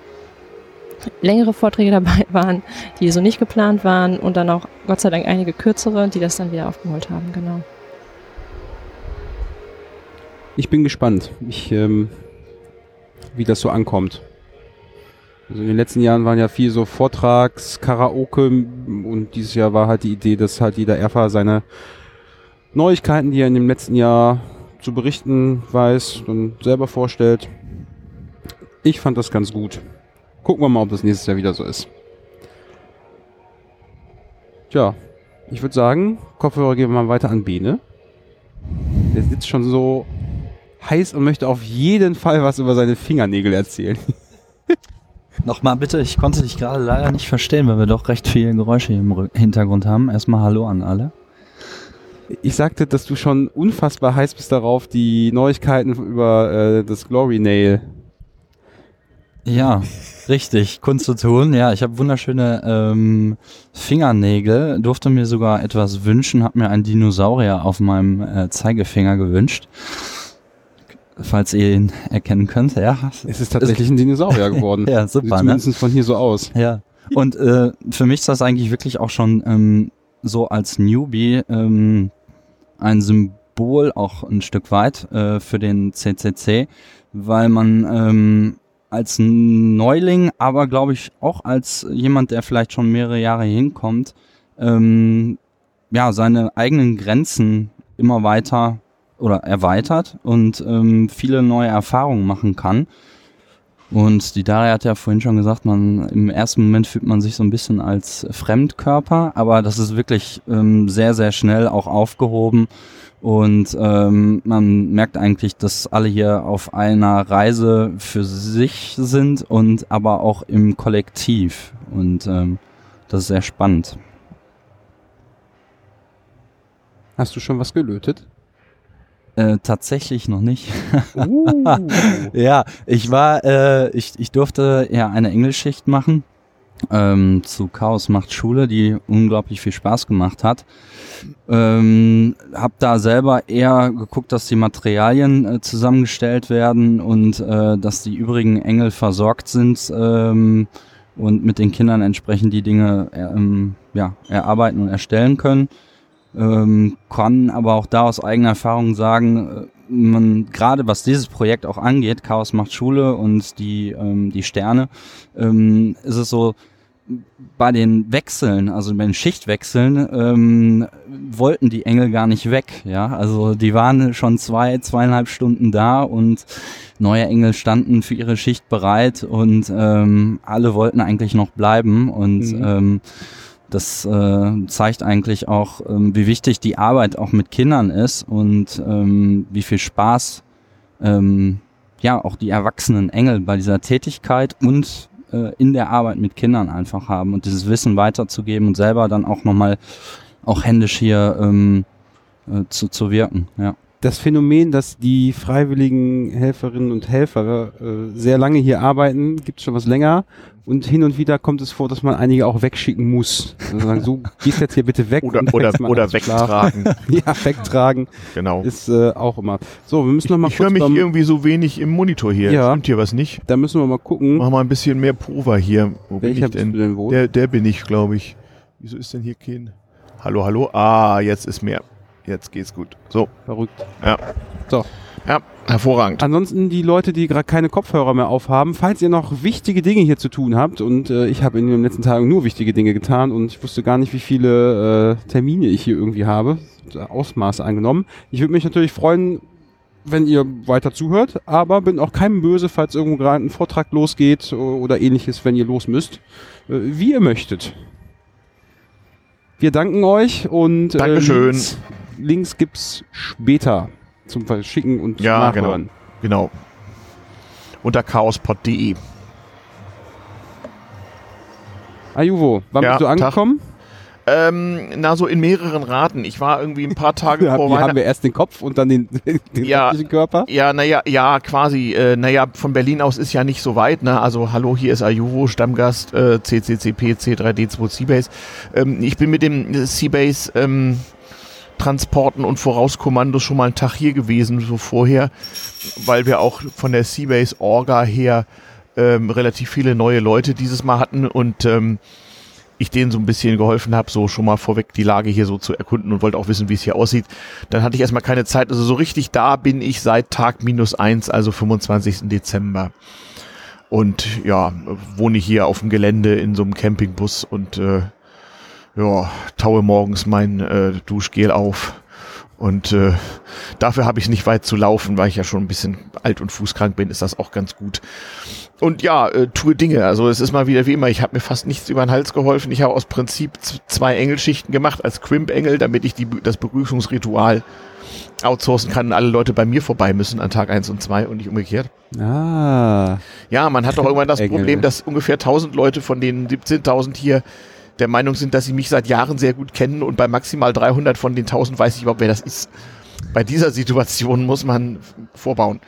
längere Vorträge dabei waren, die so nicht geplant waren und dann auch Gott sei Dank einige kürzere, die das dann wieder aufgeholt haben, genau. Ich bin gespannt, ich, ähm, wie das so ankommt. Also in den letzten Jahren waren ja viel so Vortrags, Karaoke und dieses Jahr war halt die Idee, dass halt jeder Erfa seine Neuigkeiten, die er in dem letzten Jahr zu berichten weiß, dann selber vorstellt. Ich fand das ganz gut. Gucken wir mal, ob das nächstes Jahr wieder so ist. Tja, ich würde sagen, Kopfhörer geben wir mal weiter an Bene. Der sitzt schon so heiß und möchte auf jeden Fall was über seine Fingernägel erzählen. Nochmal bitte, ich konnte dich gerade leider nicht verstehen, weil wir doch recht viele Geräusche im Hintergrund haben. Erstmal Hallo an alle. Ich sagte, dass du schon unfassbar heiß bist darauf, die Neuigkeiten über äh, das Glory Nail. Ja, richtig, Kunst zu tun. Ja, ich habe wunderschöne ähm, Fingernägel, durfte mir sogar etwas wünschen, habe mir einen Dinosaurier auf meinem äh, Zeigefinger gewünscht. Falls ihr ihn erkennen könnt, ja. Es ist tatsächlich ein Dinosaurier geworden. Ja, Sieht super, ne? zumindest von hier so aus. Ja. Und äh, für mich ist das eigentlich wirklich auch schon ähm, so als Newbie ähm, ein Symbol auch ein Stück weit äh, für den CCC, weil man ähm, als Neuling, aber glaube ich auch als jemand, der vielleicht schon mehrere Jahre hinkommt, ähm, ja, seine eigenen Grenzen immer weiter oder erweitert und ähm, viele neue Erfahrungen machen kann. Und die Daria hat ja vorhin schon gesagt, man im ersten Moment fühlt man sich so ein bisschen als Fremdkörper, aber das ist wirklich ähm, sehr, sehr schnell auch aufgehoben. Und ähm, man merkt eigentlich, dass alle hier auf einer Reise für sich sind und aber auch im Kollektiv. Und ähm, das ist sehr spannend. Hast du schon was gelötet? Äh, tatsächlich noch nicht. Uh. ja, ich war, äh, ich, ich durfte ja eine Englischschicht machen ähm, zu Chaos macht Schule, die unglaublich viel Spaß gemacht hat. Ähm, hab da selber eher geguckt, dass die Materialien äh, zusammengestellt werden und äh, dass die übrigen Engel versorgt sind ähm, und mit den Kindern entsprechend die Dinge ähm, ja, erarbeiten und erstellen können. Ähm, kann aber auch da aus eigener Erfahrung sagen, äh, man gerade was dieses Projekt auch angeht, Chaos macht Schule und die ähm, die Sterne, ähm, ist es so bei den Wechseln, also bei den Schichtwechseln, ähm, wollten die Engel gar nicht weg, ja, also die waren schon zwei zweieinhalb Stunden da und neue Engel standen für ihre Schicht bereit und ähm, alle wollten eigentlich noch bleiben und Mhm. ähm, das äh, zeigt eigentlich auch, ähm, wie wichtig die Arbeit auch mit Kindern ist und ähm, wie viel Spaß ähm, ja auch die erwachsenen Engel bei dieser Tätigkeit und äh, in der Arbeit mit Kindern einfach haben und dieses Wissen weiterzugeben und selber dann auch nochmal auch händisch hier ähm, äh, zu, zu wirken. Ja. Das Phänomen, dass die freiwilligen Helferinnen und Helfer äh, sehr lange hier arbeiten, gibt es schon was länger. Und hin und wieder kommt es vor, dass man einige auch wegschicken muss. Also sagen, so, gehst jetzt hier bitte weg. Oder, oder, oder wegtragen. Ja, wegtragen Genau. ist äh, auch immer. So, wir müssen noch mal Ich höre mich beim- irgendwie so wenig im Monitor hier. Ja. Stimmt hier was nicht? Da müssen wir mal gucken. Mach mal ein bisschen mehr Pulver hier. Wo bin Welcher ich bist du denn? denn? Der, der bin ich, glaube ich. Wieso ist denn hier kein... Hallo, hallo. Ah, jetzt ist mehr. Jetzt geht's gut. So, Verrückt. Ja, hervorragend. Ansonsten die Leute, die gerade keine Kopfhörer mehr aufhaben, falls ihr noch wichtige Dinge hier zu tun habt und äh, ich habe in den letzten Tagen nur wichtige Dinge getan und ich wusste gar nicht, wie viele äh, Termine ich hier irgendwie habe, Ausmaße angenommen. Ich würde mich natürlich freuen, wenn ihr weiter zuhört, aber bin auch keinem böse, falls irgendwo gerade ein Vortrag losgeht o- oder ähnliches, wenn ihr los müsst. Äh, wie ihr möchtet. Wir danken euch und äh, Dankeschön. Links, Links gibt's später zum Verschicken und Ja, Nachhören. Genau. Unter chaospod.de. Ajuvo, wann Ja, bist du Tag. angekommen? Ähm, na, so in mehreren Raten. Ich war irgendwie ein paar Tage Ja, vor hier haben Weihnachten. wir erst den Kopf und dann den, den Ja. Körper. Ja, naja, ja, quasi. Äh, naja, von Berlin aus ist ja nicht so weit. Ne? Also, hallo, hier ist Ayuvo, Stammgast, äh, CCCP, C3D2 Seabase. Ähm, ich bin mit dem Seabase ähm, Transporten und Vorauskommandos schon mal einen Tag hier gewesen, so vorher, weil wir auch von der Seabase Orga her ähm, relativ viele neue Leute dieses Mal hatten und ähm, ich denen so ein bisschen geholfen habe, so schon mal vorweg die Lage hier so zu erkunden und wollte auch wissen, wie es hier aussieht. Dann hatte ich erstmal keine Zeit. Also so richtig da bin ich seit Tag minus eins, also 25. Dezember. Und ja, wohne hier auf dem Gelände in so einem Campingbus und äh, ja, taue morgens mein äh, Duschgel auf. Und äh, dafür habe ich nicht weit zu laufen, weil ich ja schon ein bisschen alt und fußkrank bin, ist das auch ganz gut. Und ja, äh, tue Dinge. Also es ist mal wieder wie immer, ich habe mir fast nichts über den Hals geholfen. Ich habe aus Prinzip zwei Engelschichten gemacht als Crimp-Engel, damit ich die, das Begrüßungsritual outsourcen kann und alle Leute bei mir vorbei müssen an Tag 1 und 2 und nicht umgekehrt. Ah. Ja, man hat doch irgendwann das. Problem, dass ungefähr 1000 Leute von den 17.000 hier der Meinung sind, dass sie mich seit Jahren sehr gut kennen und bei maximal 300 von den 1000 weiß ich überhaupt, wer das ist. Bei dieser Situation muss man vorbauen.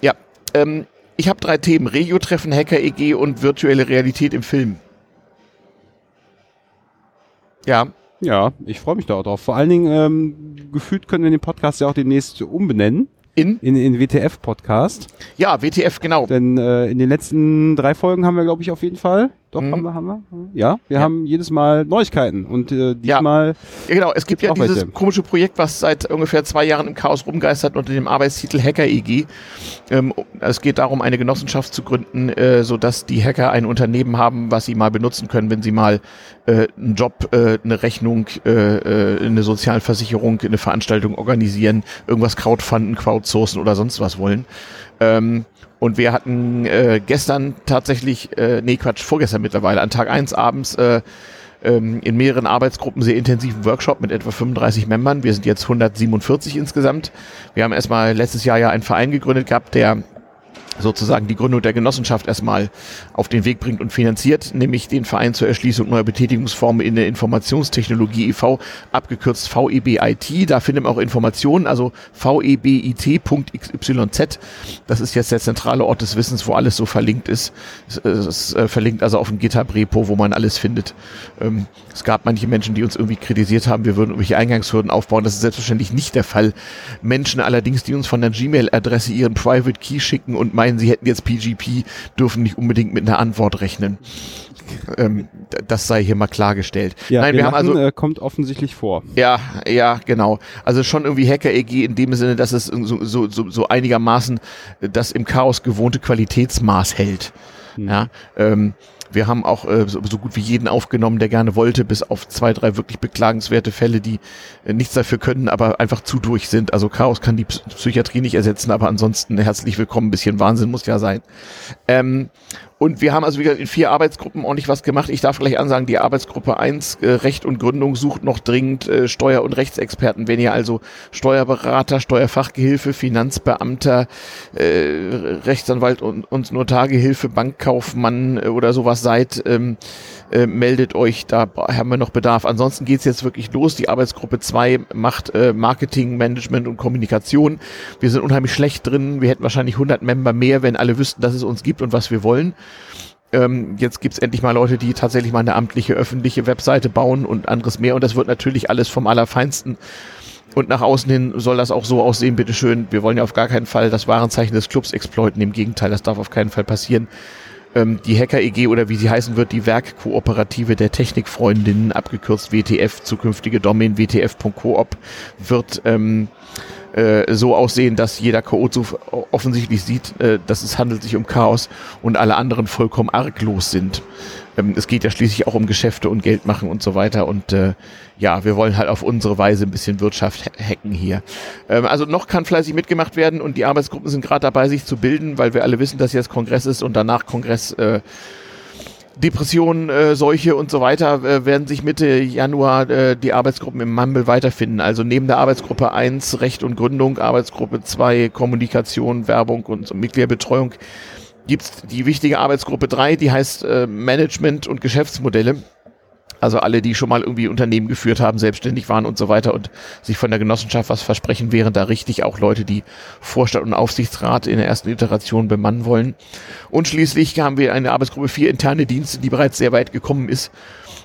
Ja, ähm, ich habe drei Themen. Regio-Treffen, Hacker-EG und virtuelle Realität im Film. Ja, Ja, ich freue mich da auch drauf. Vor allen Dingen, ähm, gefühlt können wir den Podcast ja auch demnächst umbenennen. In? In den WTF-Podcast. Ja, WTF, genau. Denn äh, in den letzten drei Folgen haben wir, glaube ich, auf jeden Fall. Doch, Mhm. haben wir, haben wir. Ja, wir Ja. haben jedes Mal Neuigkeiten. Und äh, diesmal, Ja, genau. Es gibt ja Auch dieses welche. komische Projekt, was seit ungefähr zwei Jahren im Chaos rumgeistert unter dem Arbeitstitel Hacker EG. Ähm, es geht darum, eine Genossenschaft zu gründen, äh, sodass die Hacker ein Unternehmen haben, was sie mal benutzen können, wenn sie mal äh, einen Job, äh, eine Rechnung, äh, äh, eine Sozialversicherung, eine Veranstaltung organisieren, irgendwas crowdfunden, crowdsourcen oder sonst was wollen. Ähm, und wir hatten äh, gestern tatsächlich, äh, nee Quatsch, vorgestern mittlerweile, an Tag eins abends äh, ähm, in mehreren Arbeitsgruppen sehr intensiven Workshop mit etwa 35 Membern. Wir sind jetzt 147 insgesamt. Wir haben erstmal letztes Jahr ja einen Verein gegründet gehabt, der sozusagen die Gründung der Genossenschaft erstmal auf den Weg bringt und finanziert, nämlich den Verein zur Erschließung neuer Betätigungsformen in der Informationstechnologie e.V., abgekürzt VEBIT. Da findet man auch Informationen, also vebit.xyz. Das ist jetzt der zentrale Ort des Wissens, wo alles so verlinkt ist. Es ist äh, verlinkt also auf dem GitHub-Repo, wo man alles findet. Ähm, es gab manche Menschen, die uns irgendwie kritisiert haben, wir würden irgendwelche Eingangshürden aufbauen. Das ist selbstverständlich nicht der Fall. Menschen allerdings, die uns von der Gmail-Adresse ihren Private Key schicken und meinen, sie hätten jetzt PGP, dürfen nicht unbedingt mit einer Antwort rechnen. Ähm, das sei hier mal klargestellt. ja, Nein, wir, haben also äh, kommt offensichtlich vor. ja, ja, genau. Also schon irgendwie Hacker-EG in dem Sinne, dass es so, so, so, so einigermaßen das im Chaos gewohnte Qualitätsmaß hält. Hm. Ja, ähm, wir haben auch äh, so, so gut wie jeden aufgenommen, der gerne wollte, bis auf zwei, drei wirklich beklagenswerte Fälle, die äh, nichts dafür können, aber einfach zu durch sind. Also Chaos kann die Psy- Psychiatrie nicht ersetzen, aber ansonsten herzlich willkommen. Bisschen Wahnsinn muss ja sein. Ähm, und wir haben also wie gesagt in vier Arbeitsgruppen ordentlich was gemacht. Ich darf gleich ansagen, die Arbeitsgruppe 1, äh, Recht und Gründung, sucht noch dringend äh, Steuer- und Rechtsexperten. Wenn ihr also Steuerberater, Steuerfachgehilfe, Finanzbeamter, äh, Rechtsanwalt und, und Notargehilfe, Bankkaufmann äh, oder sowas seid, ähm, äh, meldet euch, da haben wir noch Bedarf. Ansonsten geht's jetzt wirklich los. Die Arbeitsgruppe 2 macht äh, Marketing, Management und Kommunikation. Wir sind unheimlich schlecht drin. Wir hätten wahrscheinlich 100 Member mehr, wenn alle wüssten, dass es uns gibt und was wir wollen. Ähm, jetzt gibt's endlich mal Leute, die tatsächlich mal eine amtliche, öffentliche Webseite bauen und anderes mehr. Und das wird natürlich alles vom Allerfeinsten. Und nach außen hin soll das auch so aussehen, bitteschön. Wir wollen ja auf gar keinen Fall das Warenzeichen des Clubs exploiten. Im Gegenteil, das darf auf keinen Fall passieren. Ähm, die Hacker-EG oder wie sie heißen wird, die Werkkooperative der Technikfreundinnen, abgekürzt WTF, zukünftige Domain wtf.coop, wird ähm, äh, so aussehen, dass jeder Chaozu offensichtlich sieht, äh, dass es handelt sich um Chaos und alle anderen vollkommen arglos sind. Ähm, es geht ja schließlich auch um Geschäfte und Geld machen und so weiter und äh, ja, wir wollen halt auf unsere Weise ein bisschen Wirtschaft ha- hacken hier. Ähm, also noch kann fleißig mitgemacht werden und die Arbeitsgruppen sind gerade dabei, sich zu bilden, weil wir alle wissen, dass jetzt Kongress ist und danach Kongress äh, Depressionen, äh, Seuche und so weiter äh, werden sich Mitte Januar äh, die Arbeitsgruppen im Mumble weiterfinden. Also neben der Arbeitsgruppe 1 Recht und Gründung, Arbeitsgruppe 2 Kommunikation, Werbung und Mitgliederbetreuung gibt's die wichtige Arbeitsgruppe 3, die heißt äh, Management und Geschäftsmodelle. Also alle, die schon mal irgendwie Unternehmen geführt haben, selbstständig waren und so weiter und sich von der Genossenschaft was versprechen, wären da richtig auch Leute, die Vorstand und Aufsichtsrat in der ersten Iteration bemannen wollen. Und schließlich haben wir eine Arbeitsgruppe 4 interne Dienste, die bereits sehr weit gekommen ist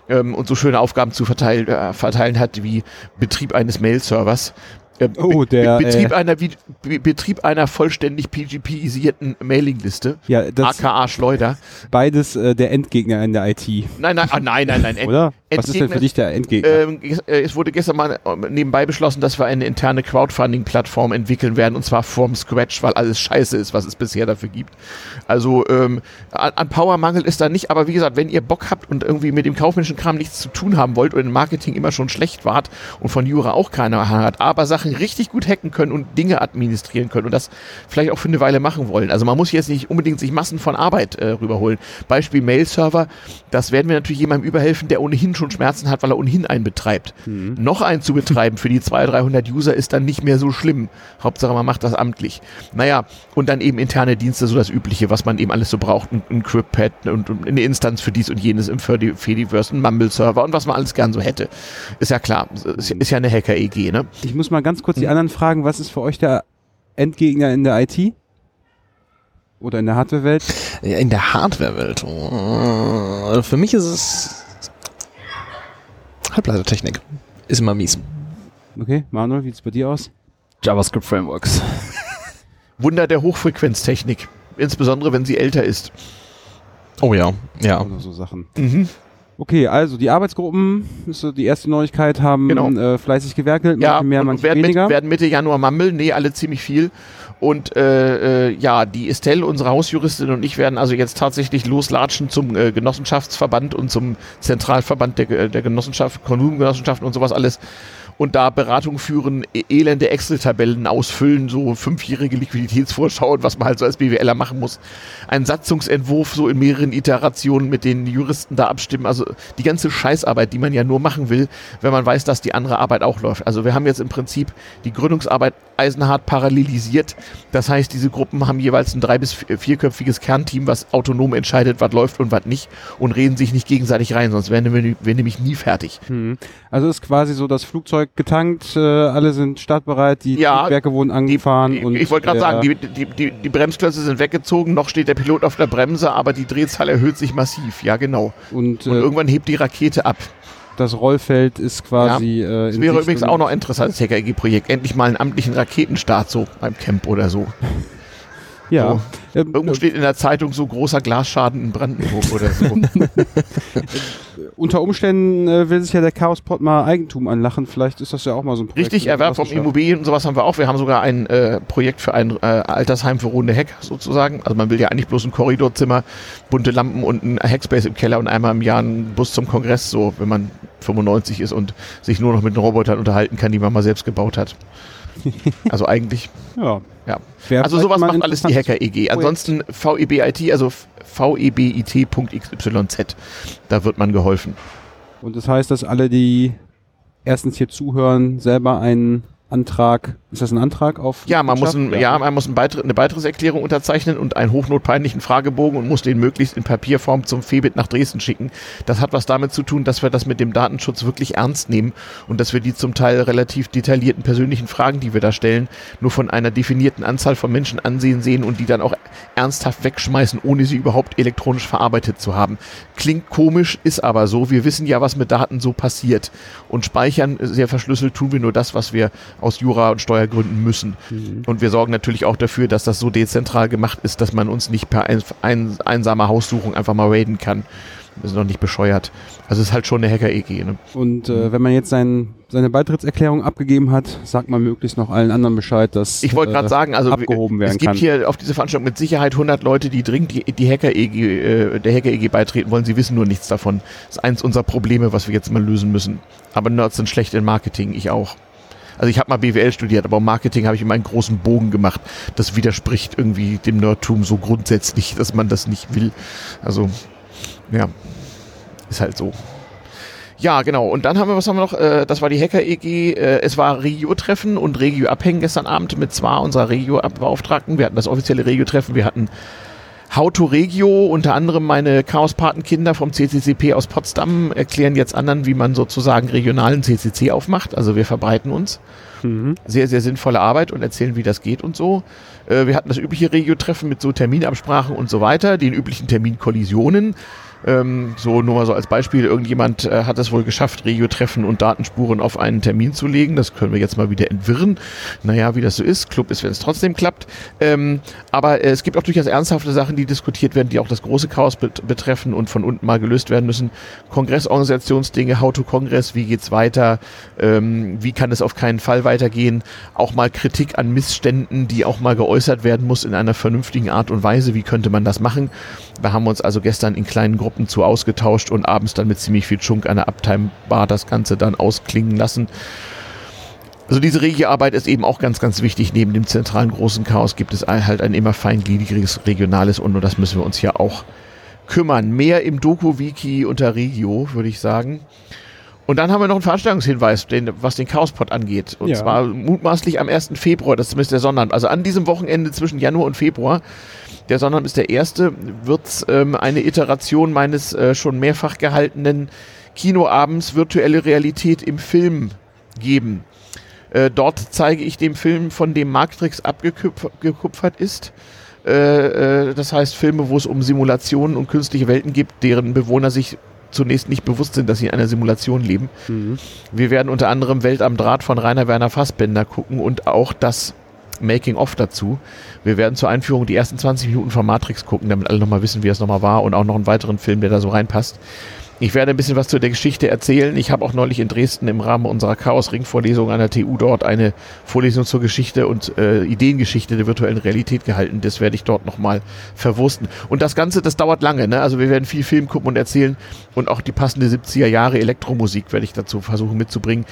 ähm, und so schöne Aufgaben zu verteilen, äh, verteilen hat wie Betrieb eines Mail-Servers. Äh, Oh, der, Be Betrieb, äh, einer, Be Betrieb einer vollständig PGP-isierten Mailingliste, Ja, das aka Schleuder. beides äh, der Endgegner in der IT, Nein, nein, ah, nein, nein, nein. Oder? Was ist denn für dich der Endgegner? Ähm, äh, es wurde gestern mal äh, nebenbei beschlossen, dass wir eine interne Crowdfunding-Plattform entwickeln werden und zwar from scratch, weil alles scheiße ist, was es bisher dafür gibt. Also ähm, an, an Power mangelt es da nicht, aber wie gesagt, wenn ihr Bock habt und irgendwie mit dem kaufmännischen Kram nichts zu tun haben wollt und im Marketing immer schon schlecht wart und von Jura auch keiner hat, aber Sachen richtig gut hacken können und Dinge administrieren können und das vielleicht auch für eine Weile machen wollen. Also man muss jetzt nicht unbedingt sich Massen von Arbeit äh, rüberholen. Beispiel Mail-Server, das werden wir natürlich jemandem überhelfen, der ohnehin schon Schmerzen hat, weil er ohnehin einen betreibt. Noch einen zu betreiben für die 200, 300 User ist dann nicht mehr so schlimm. Hauptsache man macht das amtlich. Naja, und dann eben interne Dienste, so das Übliche, was man eben alles so braucht. Ein, ein CryptPad und, und eine Instanz für dies und jenes im Fedi- Fediverse, ein Mumble-Server und was man alles gern so hätte. Ist ja klar, ist, ist ja eine Hacker-EG, ne? Ich muss mal ganz kurz die anderen fragen, was ist für euch der Endgegner in der IT? Oder in der Hardware-Welt? Ja, in der Hardware-Welt. oh, Für mich ist es Halbleitertechnik. Ist immer mies. Okay, Manuel, wie sieht's bei dir aus? JavaScript Frameworks. Wunder der Hochfrequenztechnik. Insbesondere, wenn sie älter ist. Oh ja, ja. Oder so Sachen. Mhm. Okay, also die Arbeitsgruppen, ist so die erste Neuigkeit, haben Genau. äh, fleißig gewerkelt, Ja, manche mehr, manche werden, mit, weniger. werden Mitte Januar Mammel, nee, alle ziemlich viel. Und äh, äh, ja, die Estelle, unsere Hausjuristin und ich werden also jetzt tatsächlich loslatschen zum äh, Genossenschaftsverband und zum Zentralverband der, Ge- der Genossenschaft, Konsumgenossenschaften und sowas alles. Und da Beratung führen, e- elende Excel-Tabellen ausfüllen, so fünfjährige Liquiditätsvorschauen, was man halt so als BWLer machen muss. Ein Satzungsentwurf so in mehreren Iterationen mit den Juristen da abstimmen. Also die ganze Scheißarbeit, die man ja nur machen will, wenn man weiß, dass die andere Arbeit auch läuft. Also wir haben jetzt im Prinzip die Gründungsarbeit eisenhart parallelisiert. Das heißt, diese Gruppen haben jeweils ein drei- bis vier- vierköpfiges Kernteam, was autonom entscheidet, was läuft und was nicht und reden sich nicht gegenseitig rein, sonst wären wir, wir nämlich nie fertig. Hm. Also ist quasi so das Flugzeug getankt, äh, alle sind startbereit, die Ja, Triebwerke wurden angefahren. Ich, und ich wollte gerade sagen, die, die, die, die Bremsklötze sind weggezogen, noch steht der Pilot auf der Bremse, aber die Drehzahl erhöht sich massiv. Ja, genau. und, Und äh, irgendwann hebt die Rakete ab. das Rollfeld ist quasi. äh, Das wäre übrigens auch noch ein interessantes HKG-Projekt. Endlich mal einen amtlichen Raketenstart so beim Camp oder so. Ja. Ähm, Irgendwo steht in der Zeitung so großer Glasschaden in Brandenburg oder so. unter Umständen äh, will sich ja der Chaospot mal Eigentum anlachen. Vielleicht ist das ja auch mal so ein Projekt. Richtig, die Erwerb von. Immobilien und sowas haben wir auch. Wir haben sogar ein äh, Projekt für ein äh, Altersheim für ruhende Hacker sozusagen. Also man will ja eigentlich bloß ein Korridorzimmer, bunte Lampen und ein Hackspace im Keller und einmal im Jahr einen Bus zum Kongress, so wenn man 95 ist und sich nur noch mit den Robotern unterhalten kann, die man mal selbst gebaut hat. Also eigentlich, Ja. ja. Also sowas macht alles die Hacker-EG. Ansonsten VEBIT, also VEBIT.xyz. Da wird man geholfen. Und das heißt, dass alle, die erstens hier zuhören, selber einen Antrag, ist das ein Antrag auf? Ja, man muss, ein, ja. man muss ein Beitritt, eine Beitrittserklärung unterzeichnen und einen hochnotpeinlichen Fragebogen und muss den möglichst in Papierform zum FEBIT nach Dresden schicken. Das hat was damit zu tun, dass wir das mit dem Datenschutz wirklich ernst nehmen und dass wir die zum Teil relativ detaillierten persönlichen Fragen, die wir da stellen, nur von einer definierten Anzahl von Menschen ansehen sehen und die dann auch ernsthaft wegschmeißen, ohne sie überhaupt elektronisch verarbeitet zu haben. Klingt komisch, ist aber so. Wir wissen ja, was mit Daten so passiert. Und speichern, sehr verschlüsselt, tun wir nur das, was wir aus Jura- und Steuergründen müssen. Und wir sorgen natürlich auch dafür, dass das so dezentral gemacht ist, dass man uns nicht per ein, ein, einsamer Haussuchung einfach mal raiden kann. Wir sind noch nicht bescheuert. Also es ist halt schon eine Hacker-EG. Ne? Und äh, wenn man jetzt sein, seine Beitrittserklärung abgegeben hat, sagt man möglichst noch allen anderen Bescheid, dass Ich wollte gerade äh, sagen, also abgehoben werden es gibt kann. hier auf dieser Veranstaltung mit Sicherheit 100 Leute, die dringend die, die Hacker-EG, äh, der Hacker-EG beitreten wollen. Sie wissen nur nichts davon. Das ist eins unserer Probleme, was wir jetzt mal lösen müssen. Aber Nerds sind schlecht in Marketing, ich auch. Also ich habe mal BWL studiert, aber Marketing habe ich immer einen großen Bogen gemacht. Das widerspricht irgendwie dem Nerdtum so grundsätzlich, dass man das nicht will. Also, ja, ist halt so. Ja, genau. Und dann haben wir, was haben wir noch? Äh, das war die Hacker-EG. Äh, es war Regio-Treffen und Regio-Abhängen gestern Abend mit zwei unserer Regio-Beauftragten. Wir hatten das offizielle Regio-Treffen. Wir hatten How to Regio, unter anderem meine Chaos-Patenkinder vom CCCP aus Potsdam erklären jetzt anderen, wie man sozusagen regionalen CCC aufmacht. Also wir verbreiten uns. Mhm. Sehr, sehr sinnvolle Arbeit und erzählen, wie das geht und so. Äh, wir hatten das übliche Regio-Treffen mit so Terminabsprachen und so weiter, den üblichen Terminkollisionen. Ähm, so nur mal so als Beispiel, irgendjemand äh, hat es wohl geschafft, Regio-Treffen und Datenspuren auf einen Termin zu legen. Das können wir jetzt mal wieder entwirren. Naja, wie das so ist. Club ist, wenn es trotzdem klappt. Ähm, aber äh, es gibt auch durchaus ernsthafte Sachen, die diskutiert werden, die auch das große Chaos bet betreffen und von unten mal gelöst werden müssen. Kongressorganisationsdinge, How to Kongress, wie geht's weiter? Ähm, wie kann es auf keinen Fall weitergehen? Auch mal Kritik an Missständen, die auch mal geäußert werden muss in einer vernünftigen Art und Weise. Wie könnte man das machen? Wir haben uns also gestern in kleinen Gruppen zu ausgetauscht und abends dann mit ziemlich viel Schunk an der Uptime Bar das Ganze dann ausklingen lassen. Also diese Regiearbeit ist eben auch ganz, ganz wichtig. Neben dem zentralen großen Chaos gibt es halt ein immer feingliedriges regionales und um das müssen wir uns ja auch kümmern. Mehr im Doku-Wiki unter Regio, würde ich sagen. Und dann haben wir noch einen Veranstaltungshinweis, den, was den Chaospot angeht. Und Ja. zwar mutmaßlich am 1. Februar, das ist zumindest der Sonnabend. Also an diesem Wochenende zwischen Januar und Februar, der Sonnabend ist der erste, wird es ähm, eine Iteration meines äh, schon mehrfach gehaltenen Kinoabends virtuelle Realität im Film geben. Äh, dort zeige ich den Film, von dem Marktrix abgekupfert ist. Äh, äh, das heißt Filme, wo es um Simulationen und künstliche Welten gibt, deren Bewohner sich zunächst nicht bewusst sind, dass sie in einer Simulation leben. Mhm. Wir werden unter anderem Welt am Draht von Rainer Werner Fassbender gucken und auch das Making-of dazu. Wir werden zur Einführung die ersten 20 Minuten von Matrix gucken, damit alle nochmal wissen, wie es nochmal war und auch noch einen weiteren Film, der da so reinpasst. Ich werde ein bisschen was zu der Geschichte erzählen. Ich habe auch neulich in Dresden im Rahmen unserer Chaos-Ring-Vorlesung an der TU dort eine Vorlesung zur Geschichte und äh, Ideengeschichte der virtuellen Realität gehalten. Das werde ich dort nochmal verwursten. Und das Ganze, das dauert lange. Ne? Also wir werden viel Film gucken und erzählen und auch die passende 70er Jahre Elektromusik werde ich dazu versuchen mitzubringen.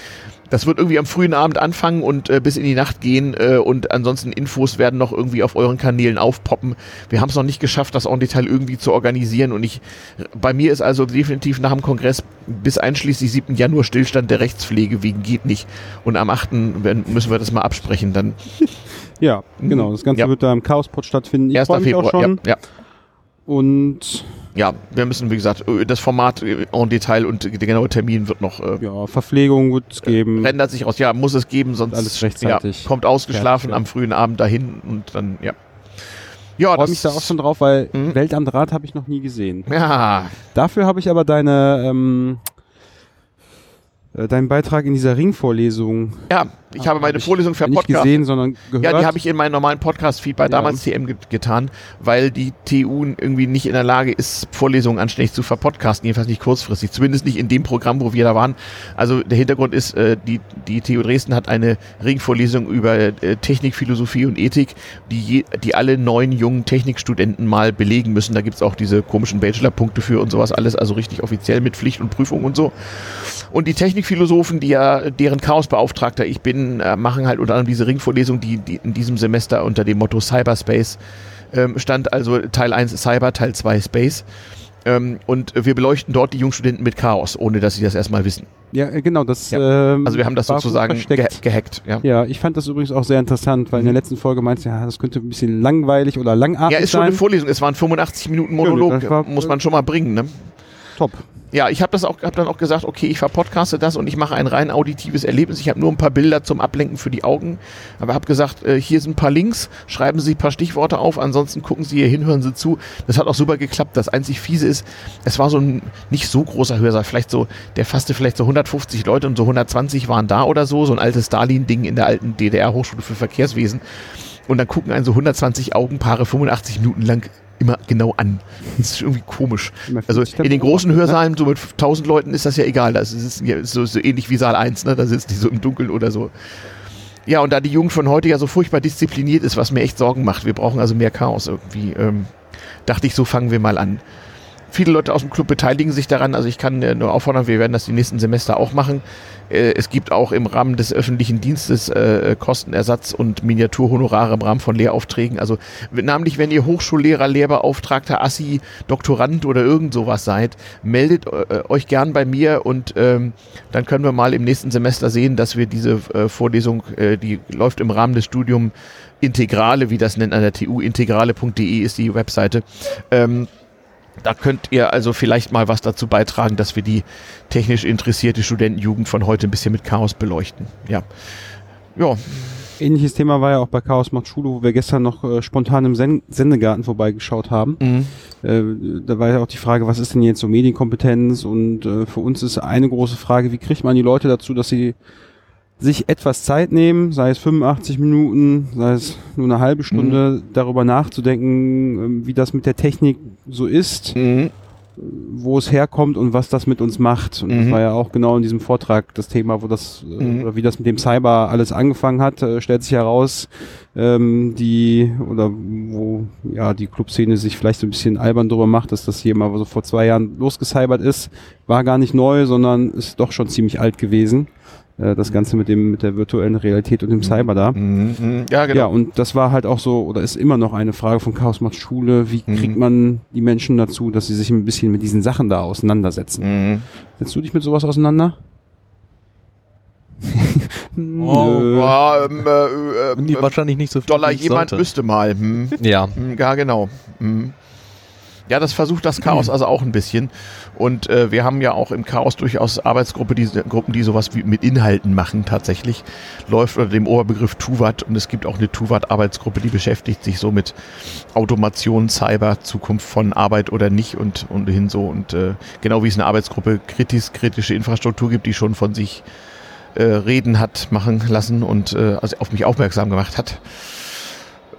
Das wird irgendwie am frühen Abend anfangen und äh, bis in die Nacht gehen äh, und ansonsten Infos werden noch irgendwie auf euren Kanälen aufpoppen. Wir haben es noch nicht geschafft, das en Detail irgendwie zu organisieren und ich, bei mir ist also definitiv nach dem Kongress bis einschließlich 7. Januar Stillstand der Rechtspflege wegen geht nicht und am 8. werden- müssen wir das mal absprechen dann. Ja, genau. Das Ganze Ja. wird da im Chaospot stattfinden. Ich 1. freue mich auch Februar, schon. ja, ja. Und Ja, wir müssen, wie gesagt, äh, das Format äh, en Detail und der genaue Termin wird noch äh, ja, Verpflegung wird es geben. rendert sich aus. Ja, muss es geben, sonst Alles rechtzeitig ja, kommt ausgeschlafen ja. am frühen Abend dahin und dann, ja. Ja, Ich freue mich da auch schon drauf, weil Mhm. Welt am Draht habe ich noch nie gesehen. Ja, Dafür habe ich aber deine, ähm, äh, deinen Beitrag in dieser Ringvorlesung ja, ich habe meine hab Vorlesung für nicht Podcast. gesehen, sondern gehört. Ja, die habe ich in meinen normalen Podcast-Feed bei Ja. damals TM get getan, weil die TU irgendwie nicht in der Lage ist, Vorlesungen anständig zu verpodcasten, jedenfalls nicht kurzfristig, zumindest nicht in dem Programm, wo wir da waren. Also der Hintergrund ist, äh, die, die TU Dresden hat eine Ringvorlesung über äh, Technik, Philosophie und Ethik, die, je, die alle neun jungen Technikstudenten mal belegen müssen. Da gibt's auch diese komischen Bachelor-Punkte für und sowas alles, also richtig offiziell mit Pflicht und Prüfung und so. Und die Technikphilosophen, die ja deren Chaosbeauftragter ich bin, äh, machen halt unter anderem diese Ringvorlesung, die, die in diesem Semester unter dem Motto Cyberspace ähm, stand, also Teil 1 Cyber, Teil 2 Space. Ähm, und wir beleuchten dort die Jungstudenten mit Chaos, ohne dass sie das erstmal wissen. Ja, äh, genau, das. Ja. Ähm, Also wir haben das sozusagen ge gehackt. Ja. Ja, ich fand das übrigens auch sehr interessant, weil in der letzten Folge meinst du, ja, das könnte ein bisschen langweilig oder langatmig Ja, ist schon sein. eine Vorlesung. Es waren 85 Minuten Monolog, war- muss man schon mal bringen. Ne? Top. Ja, ich habe das dann auch gesagt, okay, ich verpodcaste das und ich mache ein rein auditives Erlebnis. Ich habe nur ein paar Bilder zum Ablenken für die Augen, aber habe gesagt, äh, hier sind ein paar Links, schreiben Sie ein paar Stichworte auf, ansonsten gucken Sie hier hin, hören Sie zu. Das hat auch super geklappt. Das einzig fiese ist, es war so ein nicht so großer Hörsaal, vielleicht so, der fasste vielleicht so 150 Leute und so 120 waren da oder so, so ein altes Stalin-Ding in der alten DDR-Hochschule für Verkehrswesen. Und dann gucken einen so 120 Augenpaare 85 Minuten lang immer genau an. Das ist irgendwie komisch. Also 50 in den großen Hörsaalen so mit 1000 Leuten ist das ja egal. Das ist so, so ähnlich wie Saal 1, ne? Da sitzt die so im Dunkeln oder so. Ja, und da die Jugend von heute ja so furchtbar diszipliniert ist, was mir echt Sorgen macht, wir brauchen also mehr Chaos irgendwie, ähm, dachte ich, so fangen wir mal an. Viele Leute aus dem Club beteiligen sich daran, also ich kann äh, nur auffordern, wir werden das die nächsten Semester auch machen. Äh, es gibt auch im Rahmen des öffentlichen Dienstes äh, Kostenersatz und Miniaturhonorare im Rahmen von Lehraufträgen. Also namentlich, wenn ihr Hochschullehrer, Lehrbeauftragter, Assi, Doktorand oder irgend sowas seid, meldet euch gern bei mir und ähm, dann können wir mal im nächsten Semester sehen, dass wir diese Vorlesung, die läuft im Rahmen des Studiums Integrale, wie das nennt an der TU, integrale.de ist die Webseite. Ähm, da könnt ihr also vielleicht mal was dazu beitragen, dass wir die technisch interessierte Studentenjugend von heute ein bisschen mit Chaos beleuchten. Ja. Ja, Ähnliches Thema war ja auch bei Chaos macht Schule, wo wir gestern noch äh, spontan im Sen Sendegarten vorbeigeschaut haben. mhm. Äh, da war ja auch die Frage, was ist denn jetzt so Medienkompetenz? Und äh, für uns ist eine große Frage, wie kriegt man die Leute dazu, dass sie sich etwas Zeit nehmen, sei es 85 Minuten, sei es nur eine halbe Stunde, darüber nachzudenken, ähm, wie das mit der Technik so ist, Mhm. wo es herkommt und was das mit uns macht. Und das Mhm. war ja auch genau in diesem Vortrag das Thema, wo das äh, Mhm. oder wie das mit dem Cyber alles angefangen hat, äh, stellt sich heraus, ähm, die oder wo ja die Clubszene sich vielleicht so ein bisschen albern drüber macht, dass das hier mal so vor zwei Jahren losgecybert ist, war gar nicht neu, sondern ist doch schon ziemlich alt gewesen. Äh, das Ganze mit dem mit der virtuellen Realität und dem Cyber da. Mhm. Mhm. Ja, genau. Ja, und das war halt auch so, oder ist immer noch eine Frage von Chaos macht Schule. Wie Mhm. kriegt man die Menschen dazu, dass sie sich ein bisschen mit diesen Sachen da auseinandersetzen? Mhm. Setzt du dich mit sowas auseinander? Oh, ja, ähm, äh, äh, Nee, äh, wahrscheinlich nicht so viel. Dollar, jemand sollte. müsste mal. Hm. Ja. Hm, Ja, genau. Hm. Ja, das versucht das Chaos also auch ein bisschen. Und äh, wir haben ja auch im Chaos durchaus Arbeitsgruppe, die, Gruppen, die sowas wie mit Inhalten machen tatsächlich. Läuft unter dem Oberbegriff Tuvat und es gibt auch eine Tuvat-Arbeitsgruppe, die beschäftigt sich so mit Automation, Cyber, Zukunft von Arbeit oder nicht und, und hin so. Und äh, genau wie es eine Arbeitsgruppe kritisch, kritische Infrastruktur gibt, die schon von sich äh, reden hat machen lassen und äh, also auf mich aufmerksam gemacht hat.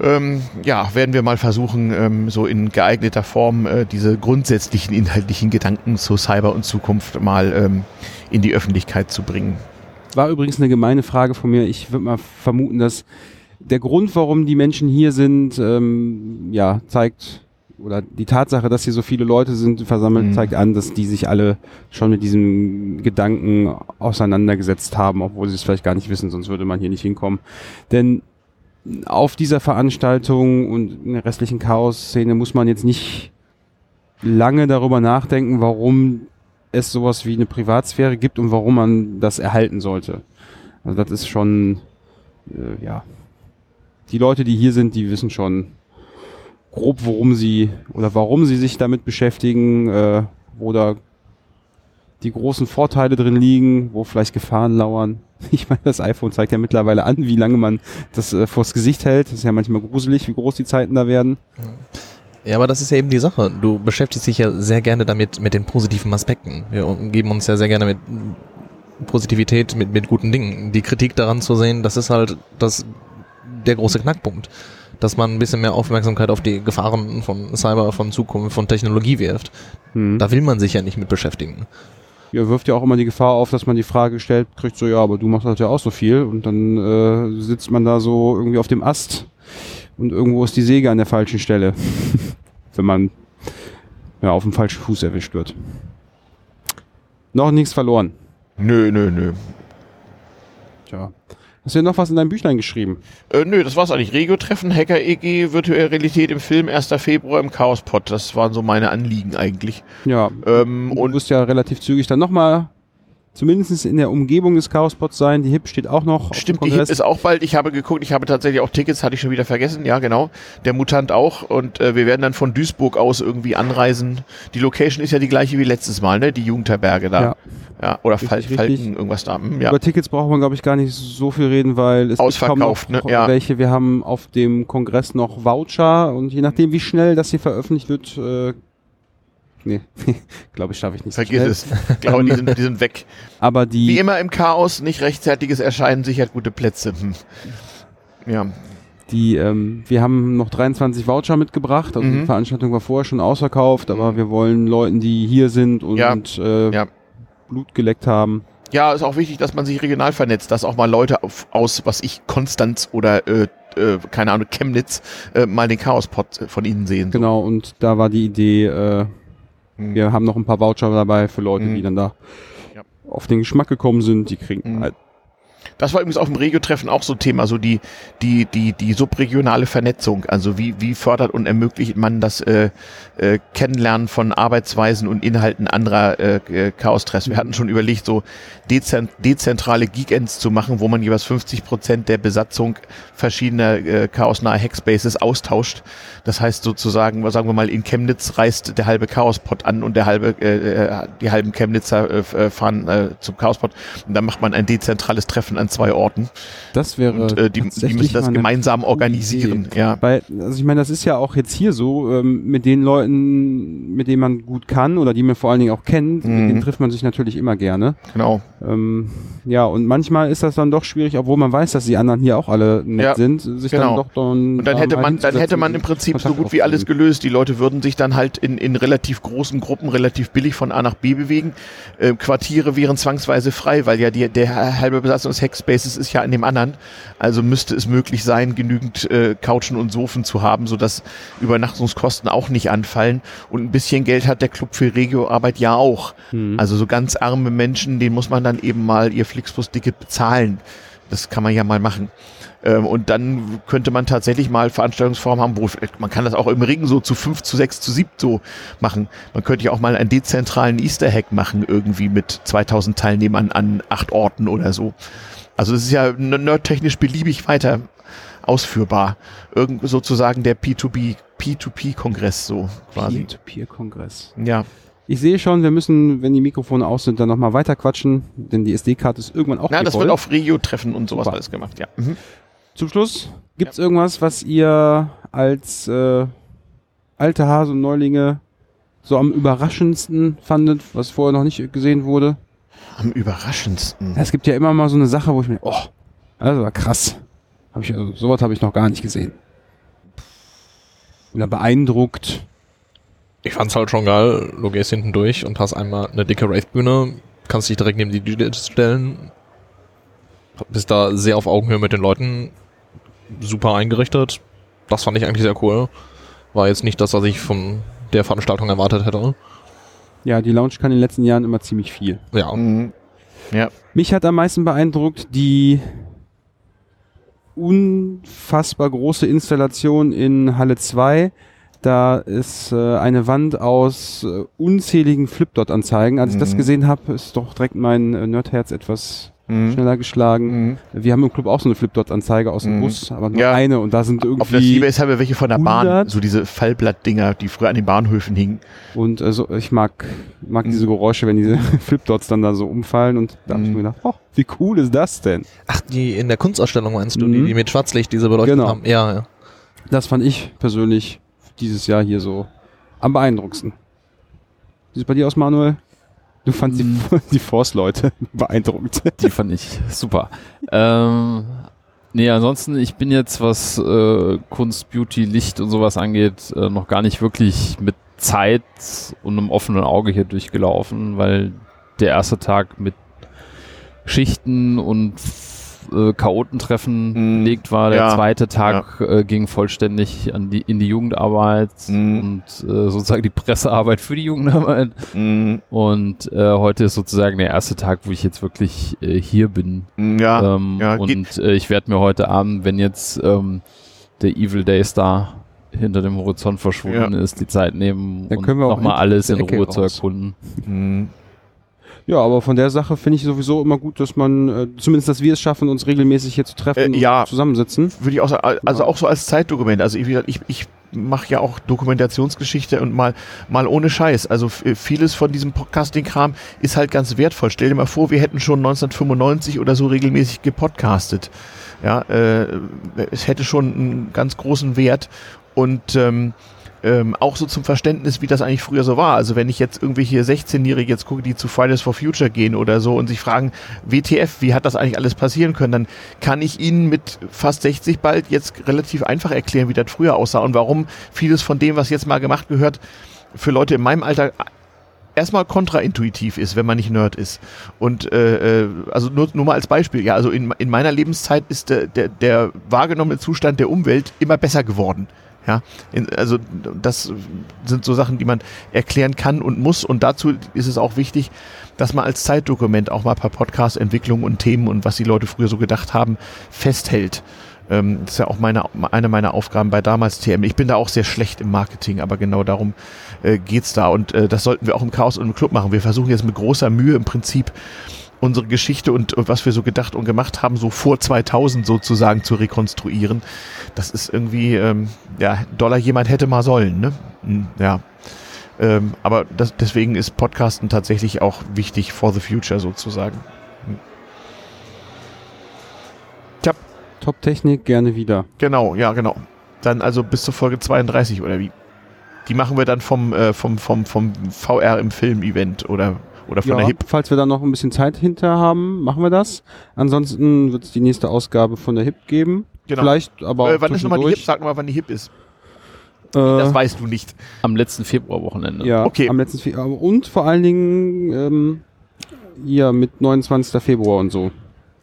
Ähm, ja, werden wir mal versuchen, ähm, so in geeigneter Form äh, diese grundsätzlichen inhaltlichen Gedanken zu Cyber und Zukunft mal ähm, in die Öffentlichkeit zu bringen. War übrigens eine gemeine Frage von mir. Ich würde mal vermuten, dass der Grund, warum die Menschen hier sind, ähm, ja, zeigt, oder die Tatsache, dass hier so viele Leute sind versammelt, Mhm. zeigt an, dass die sich alle schon mit diesem Gedanken auseinandergesetzt haben, obwohl sie es vielleicht gar nicht wissen, sonst würde man hier nicht hinkommen. Denn auf dieser Veranstaltung und in der restlichen Chaos-Szene muss man jetzt nicht lange darüber nachdenken, warum es sowas wie eine Privatsphäre gibt und warum man das erhalten sollte. Also das ist schon, äh, ja, die Leute, die hier sind, die wissen schon grob, worum sie oder warum sie sich damit beschäftigen, äh, da die großen Vorteile drin liegen, wo vielleicht Gefahren lauern. Ich meine, das iPhone zeigt ja mittlerweile an, wie lange man das äh, vors Gesicht hält. Das ist ja manchmal gruselig, wie groß die Zeiten da werden. Ja, aber das ist ja eben die Sache. Du beschäftigst dich ja sehr gerne damit, mit den positiven Aspekten. Wir umgeben uns ja sehr gerne mit Positivität, mit, mit guten Dingen. Die Kritik daran zu sehen, das ist halt das, der große Knackpunkt. Dass man ein bisschen mehr Aufmerksamkeit auf die Gefahren von Cyber, von Zukunft, von Technologie wirft. Hm. Da will man sich ja nicht mit beschäftigen. Ja, wirft ja auch immer die Gefahr auf, dass man die Frage stellt, kriegt so, ja, aber du machst halt ja auch so viel und dann äh, sitzt man da so irgendwie auf dem Ast und irgendwo ist die Säge an der falschen Stelle, wenn man ja, auf dem falschen Fuß erwischt wird. Noch nichts verloren. Nö, nö, nö. Tja. Hast du denn noch was in deinem Büchlein geschrieben? Äh, nö, das war's eigentlich. Regio-Treffen, Hacker EG, virtuelle Realität im Film, 1. Februar im Chaospot. Das waren so meine Anliegen eigentlich. Ja, Ähm, und du wirst ja relativ zügig dann nochmal zumindest in der Umgebung des Chaospots sein. Die HIP steht auch noch. Stimmt, die HIP ist auch bald. Ich habe geguckt, ich habe tatsächlich auch Tickets, hatte ich schon wieder vergessen. Ja, genau. Der Mutant auch. Und äh, wir werden dann von Duisburg aus irgendwie anreisen. Die Location ist ja die gleiche wie letztes Mal, ne? Die Jugendherberge da. Ja. Ja, oder Richtig, Fal richtig. Falken, irgendwas da. Hm, Ja. Über Tickets braucht man, glaube ich, gar nicht so viel reden, weil es gibt kaum Ausverkauft, noch ne? Ja. welche. Wir haben auf dem Kongress noch Voucher und je nachdem, wie schnell das hier veröffentlicht wird, äh, nee, glaube ich, schaffe ich nicht. so Vergiss schnell. es. Ich glaube, die sind, die sind weg. Aber Wie die, immer im Chaos, nicht rechtzeitiges Erscheinen sichert gute Plätze. Hm. Ja. Die, ähm, wir haben noch 23 Voucher mitgebracht. Also Mhm. die Veranstaltung war vorher schon ausverkauft, aber wir wollen Leuten, die hier sind und Ja, äh, ja. Blut geleckt haben. Ja, ist auch wichtig, dass man sich regional vernetzt, dass auch mal Leute auf, aus, was ich, Konstanz oder, äh, äh, keine Ahnung, Chemnitz, äh, mal den Chaospot äh, von Ihnen sehen. So. Genau, und da war die Idee, äh, Mhm. wir haben noch ein paar Voucher dabei für Leute, Mhm. die dann da Ja. auf den Geschmack gekommen sind. Die kriegen Mhm. halt. Das war übrigens auf dem Regio-Treffen auch so Thema, so die, die, die, die subregionale Vernetzung. Also wie, wie fördert und ermöglicht man das äh, äh, Kennenlernen von Arbeitsweisen und Inhalten anderer äh, äh, Chaos-Treffs. Wir hatten schon überlegt, so dezent, dezentrale Geekends zu machen, wo man jeweils 50 Prozent der Besatzung verschiedener äh, chaosnahe Hackspaces austauscht. Das heißt sozusagen, sagen wir mal, in Chemnitz reist der halbe Chaospot an und der halbe, äh, äh, die halben Chemnitzer äh, äh, fahren äh, zum Chaospot. Und dann macht man ein dezentrales Treffen an zwei Orten. Das wäre Und äh, die, die müssen das gemeinsam organisieren. Idee. Ja. Weil, also ich meine, das ist ja auch jetzt hier so, ähm, mit den Leuten, mit denen man gut kann oder die man vor allen Dingen auch kennt, Mhm. mit denen trifft man sich natürlich immer gerne. Genau. Ähm, ja, und manchmal ist das dann doch schwierig, obwohl man weiß, dass die anderen hier auch alle nett Ja, sind, sich genau. dann doch dann. Und dann hätte man, dann hätte man im Prinzip so gut wie alles gelöst. Die Leute würden sich dann halt in, in relativ großen Gruppen relativ billig von A nach B bewegen. Äh, Quartiere wären zwangsweise frei, weil ja die, der halbe Besatzung des Hackspaces ist ja in dem anderen. Also müsste es möglich sein, genügend äh, Couchen und Sofen zu haben, sodass Übernachtungskosten auch nicht anfallen. Und ein bisschen Geld hat der Club für Regioarbeit ja auch. Hm. Also so ganz arme Menschen, denen muss man dann eben mal ihr Flixbus-Ticket bezahlen. Das kann man ja mal machen. Ähm, und dann könnte man tatsächlich mal Veranstaltungsformen haben, wo man kann das auch im Ring so zu fünf, zu sechs, zu sieben so machen. Man könnte ja auch mal einen dezentralen Easter Hack machen, irgendwie mit 2000 Teilnehmern an acht Orten oder so. Also es ist ja nerdtechnisch beliebig weiter ausführbar. Irgend sozusagen der P2B, P2P-Kongress so quasi. Peer-to-Peer-Kongress. Ja. Ich sehe schon, wir müssen, wenn die Mikrofone aus sind, dann nochmal weiter quatschen, denn die SD-Karte ist irgendwann auch Na, das voll. wird auf Regio-Treffen und sowas Super. alles gemacht, ja. Mhm. Zum Schluss, gibt's irgendwas, was ihr als äh, alte Hase und Neulinge so am überraschendsten fandet, was vorher noch nicht gesehen wurde? Am überraschendsten. Es gibt ja immer mal so eine Sache, wo ich mir, oh, das war krass. Hab ich, also, sowas habe ich noch gar nicht gesehen. Oder beeindruckt. Ich fand's halt schon geil. Du gehst hinten durch und hast einmal eine dicke Wraith-Bühne, kannst dich direkt neben die DJs stellen. Bist da sehr auf Augenhöhe mit den Leuten. Super eingerichtet. Das fand ich eigentlich sehr cool. War jetzt nicht das, was ich von der Veranstaltung erwartet hätte. Ja, die Lounge kann in den letzten Jahren immer ziemlich viel. Ja. Mhm. Ja. Mich hat am meisten beeindruckt die unfassbar große Installation in Halle 2. Da ist äh, eine Wand aus äh, unzähligen Flipdot-Anzeigen. Als ich das Mhm. gesehen habe, ist doch direkt mein äh, Nerdherz etwas Mhm. schneller geschlagen. Mhm. Wir haben im Club auch so eine Flipdot-Anzeige aus dem Mhm. Bus, aber nur Ja. eine und da sind Auf der irgendwie Seabase haben wir welche von der Bahn, 100? so diese Fallblattdinger, die früher an den Bahnhöfen hingen. und also ich mag mag Mhm. diese Geräusche, wenn diese Flipdots dann da so umfallen und da habe ich Mhm. mir gedacht, oh, wie cool ist das denn? Ach, die in der Kunstausstellung meinst du, die, Mhm. die mit Schwarzlicht diese beleuchtet Genau. haben? Ja, ja. Das fand ich persönlich dieses Jahr hier so am beeindruckendsten. Wie sieht es bei dir aus, Manuel? Du fandst die, die Force-Leute beeindruckend. Die fand ich super. ähm, nee, ansonsten, ich bin jetzt, was äh, Kunst, Beauty, Licht und sowas angeht, äh, noch gar nicht wirklich mit Zeit und einem offenen Auge hier durchgelaufen, weil der erste Tag mit Schichten und äh, Chaotentreffen Mhm. belegt war. Der Ja. zweite Tag äh, ging vollständig an die, in die Jugendarbeit Mhm. und äh, sozusagen die Pressearbeit für die Jugendarbeit. Mhm. Und äh, heute ist sozusagen der erste Tag, wo ich jetzt wirklich äh, hier bin. Ja, ähm, ja, und äh, ich werde mir heute Abend, wenn jetzt ähm, der Evil Day Star hinter dem Horizont verschwunden ist, die Zeit nehmen Dann und können wir auch nochmal alles in der Ruhe Ecke zu raus. erkunden. Mhm. Ja, aber von der Sache finde ich sowieso immer gut, dass man, äh, zumindest dass wir es schaffen, uns regelmäßig hier zu treffen Äh, ja. und zusammensitzen. würde ich auch sagen, also auch so als Zeitdokument. Also ich, ich, ich mache ja auch Dokumentationsgeschichte und mal, mal ohne Scheiß. Also vieles von diesem Podcasting-Kram ist halt ganz wertvoll. Stell dir mal vor, wir hätten schon 1995 oder so regelmäßig gepodcastet. Ja, äh, es hätte schon einen ganz großen Wert und ähm, ähm, auch so zum Verständnis, wie das eigentlich früher so war. Also wenn ich jetzt irgendwelche 16-Jährige jetzt gucke, die zu Fridays for Future gehen oder so und sich fragen, WTF, wie hat das eigentlich alles passieren können, dann kann ich ihnen mit fast 60 bald jetzt relativ einfach erklären, wie das früher aussah und warum vieles von dem, was jetzt mal gemacht gehört, für Leute in meinem Alter erstmal kontraintuitiv ist, wenn man nicht Nerd ist. Und äh, äh, also nur, nur mal als Beispiel, ja, also in, in meiner Lebenszeit ist der, der, der wahrgenommene Zustand der Umwelt immer besser geworden. Ja, also das sind so Sachen, die man erklären kann und muss. Und dazu ist es auch wichtig, dass man als Zeitdokument auch mal per Podcast Entwicklungen und Themen und was die Leute früher so gedacht haben, festhält. Ähm, das ist ja auch meine, eine meiner Aufgaben bei damals TM. Ich bin da auch sehr schlecht im Marketing, aber genau darum äh, geht's da. Und äh, das sollten wir auch im Chaos und im Club machen. Wir versuchen jetzt mit großer Mühe im Prinzip unsere Geschichte und, und was wir so gedacht und gemacht haben, so vor 2000 sozusagen zu rekonstruieren. Das ist irgendwie, ähm, ja, Dollar jemand hätte mal sollen, ne? Hm, Ja. Ähm, aber das, deswegen ist Podcasten tatsächlich auch wichtig for the future sozusagen. Top-Technik gerne wieder. Genau, ja, genau. Dann also bis zur Folge 32 oder wie? Die machen wir dann vom, äh, vom, vom, vom VR im Film-Event oder, oder von Ja, der HIP. falls wir da noch ein bisschen Zeit hinter haben, machen wir das. Ansonsten wird es die nächste Ausgabe von der HIP geben. Genau. Vielleicht, aber auch Äh, wann ist nochmal die HIP? Sag nochmal, wann die HIP ist. Äh, Das weißt du nicht. Am letzten Februarwochenende. ja, Okay. am letzten Fe und vor allen Dingen ähm, hier mit 29. Februar und so.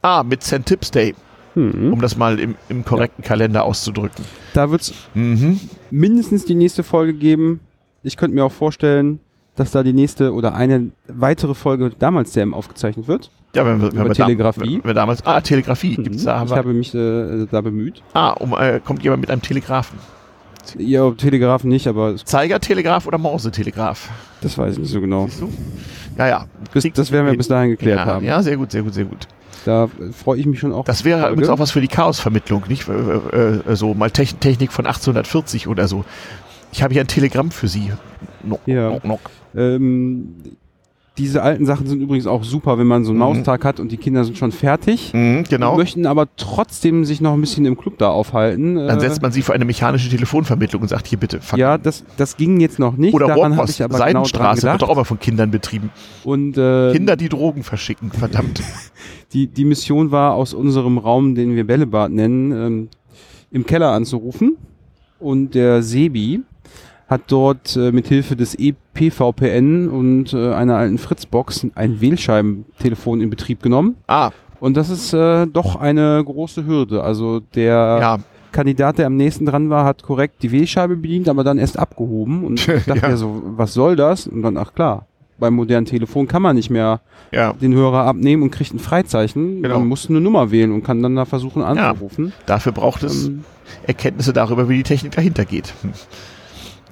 Ah, mit St. Tips Day, Hm. um das mal im, im korrekten Kalender auszudrücken. Da wird es Mhm. mindestens die nächste Folge geben. Ich könnte mir auch vorstellen, dass da die nächste oder eine weitere Folge damals CM aufgezeichnet wird. Ja, wenn wir, wenn wir, da, Telegrafie. wenn wir damals. Ah, Telegrafie gibt's da. ich Aber, habe mich äh, da bemüht. ah, um, äh, kommt jemand mit einem Telegrafen. Ja, Telegrafen nicht, aber Zeigertelegraf oder Morsetelegraf? das weiß ich nicht so genau. Siehst du? Ja, ja. Bis, das werden wir bis dahin geklärt ja, haben. Ja, sehr gut, sehr gut, sehr gut. Da freue ich mich schon auch. Das wäre Folge. übrigens auch was für die Chaosvermittlung, nicht? Äh, äh, äh, so mal Techn- Technik von 1840 oder so. Ich habe hier ein Telegramm für Sie. Nock, Ja. nock, nock. Ähm, diese alten Sachen sind übrigens auch super, wenn man so einen Mhm. Maustag hat und die Kinder sind schon fertig. Mhm, genau. Möchten aber trotzdem sich noch ein bisschen im Club da aufhalten. Dann Äh, setzt man sie für eine mechanische Telefonvermittlung und sagt, hier bitte, fuck. ja, das, das ging jetzt noch nicht. Oder Daran Rohrpost, ich aber genau Seidenstraße, wird gedacht. doch auch mal von Kindern betrieben. Und äh, Kinder, die Drogen verschicken, verdammt. die, die Mission war, aus unserem Raum, den wir Bällebad nennen, ähm, im Keller anzurufen. Und der Sebi hat dort äh, mit Hilfe des EPVPN und äh, einer alten Fritzbox ein Wählscheibentelefon in Betrieb genommen. Ah, Und das ist äh, doch eine große Hürde. Also der ja. Kandidat, der am nächsten dran war, hat korrekt die Wählscheibe bedient, aber dann erst abgehoben. Und ich dachte Ja. ja. so, was soll das? Und dann, ach klar, beim modernen Telefon kann man nicht mehr Ja, den Hörer abnehmen und kriegt ein Freizeichen. Genau. Man muss eine Nummer wählen und kann dann da versuchen anzurufen. dafür braucht es Ähm, Erkenntnisse darüber, wie die Technik dahinter geht.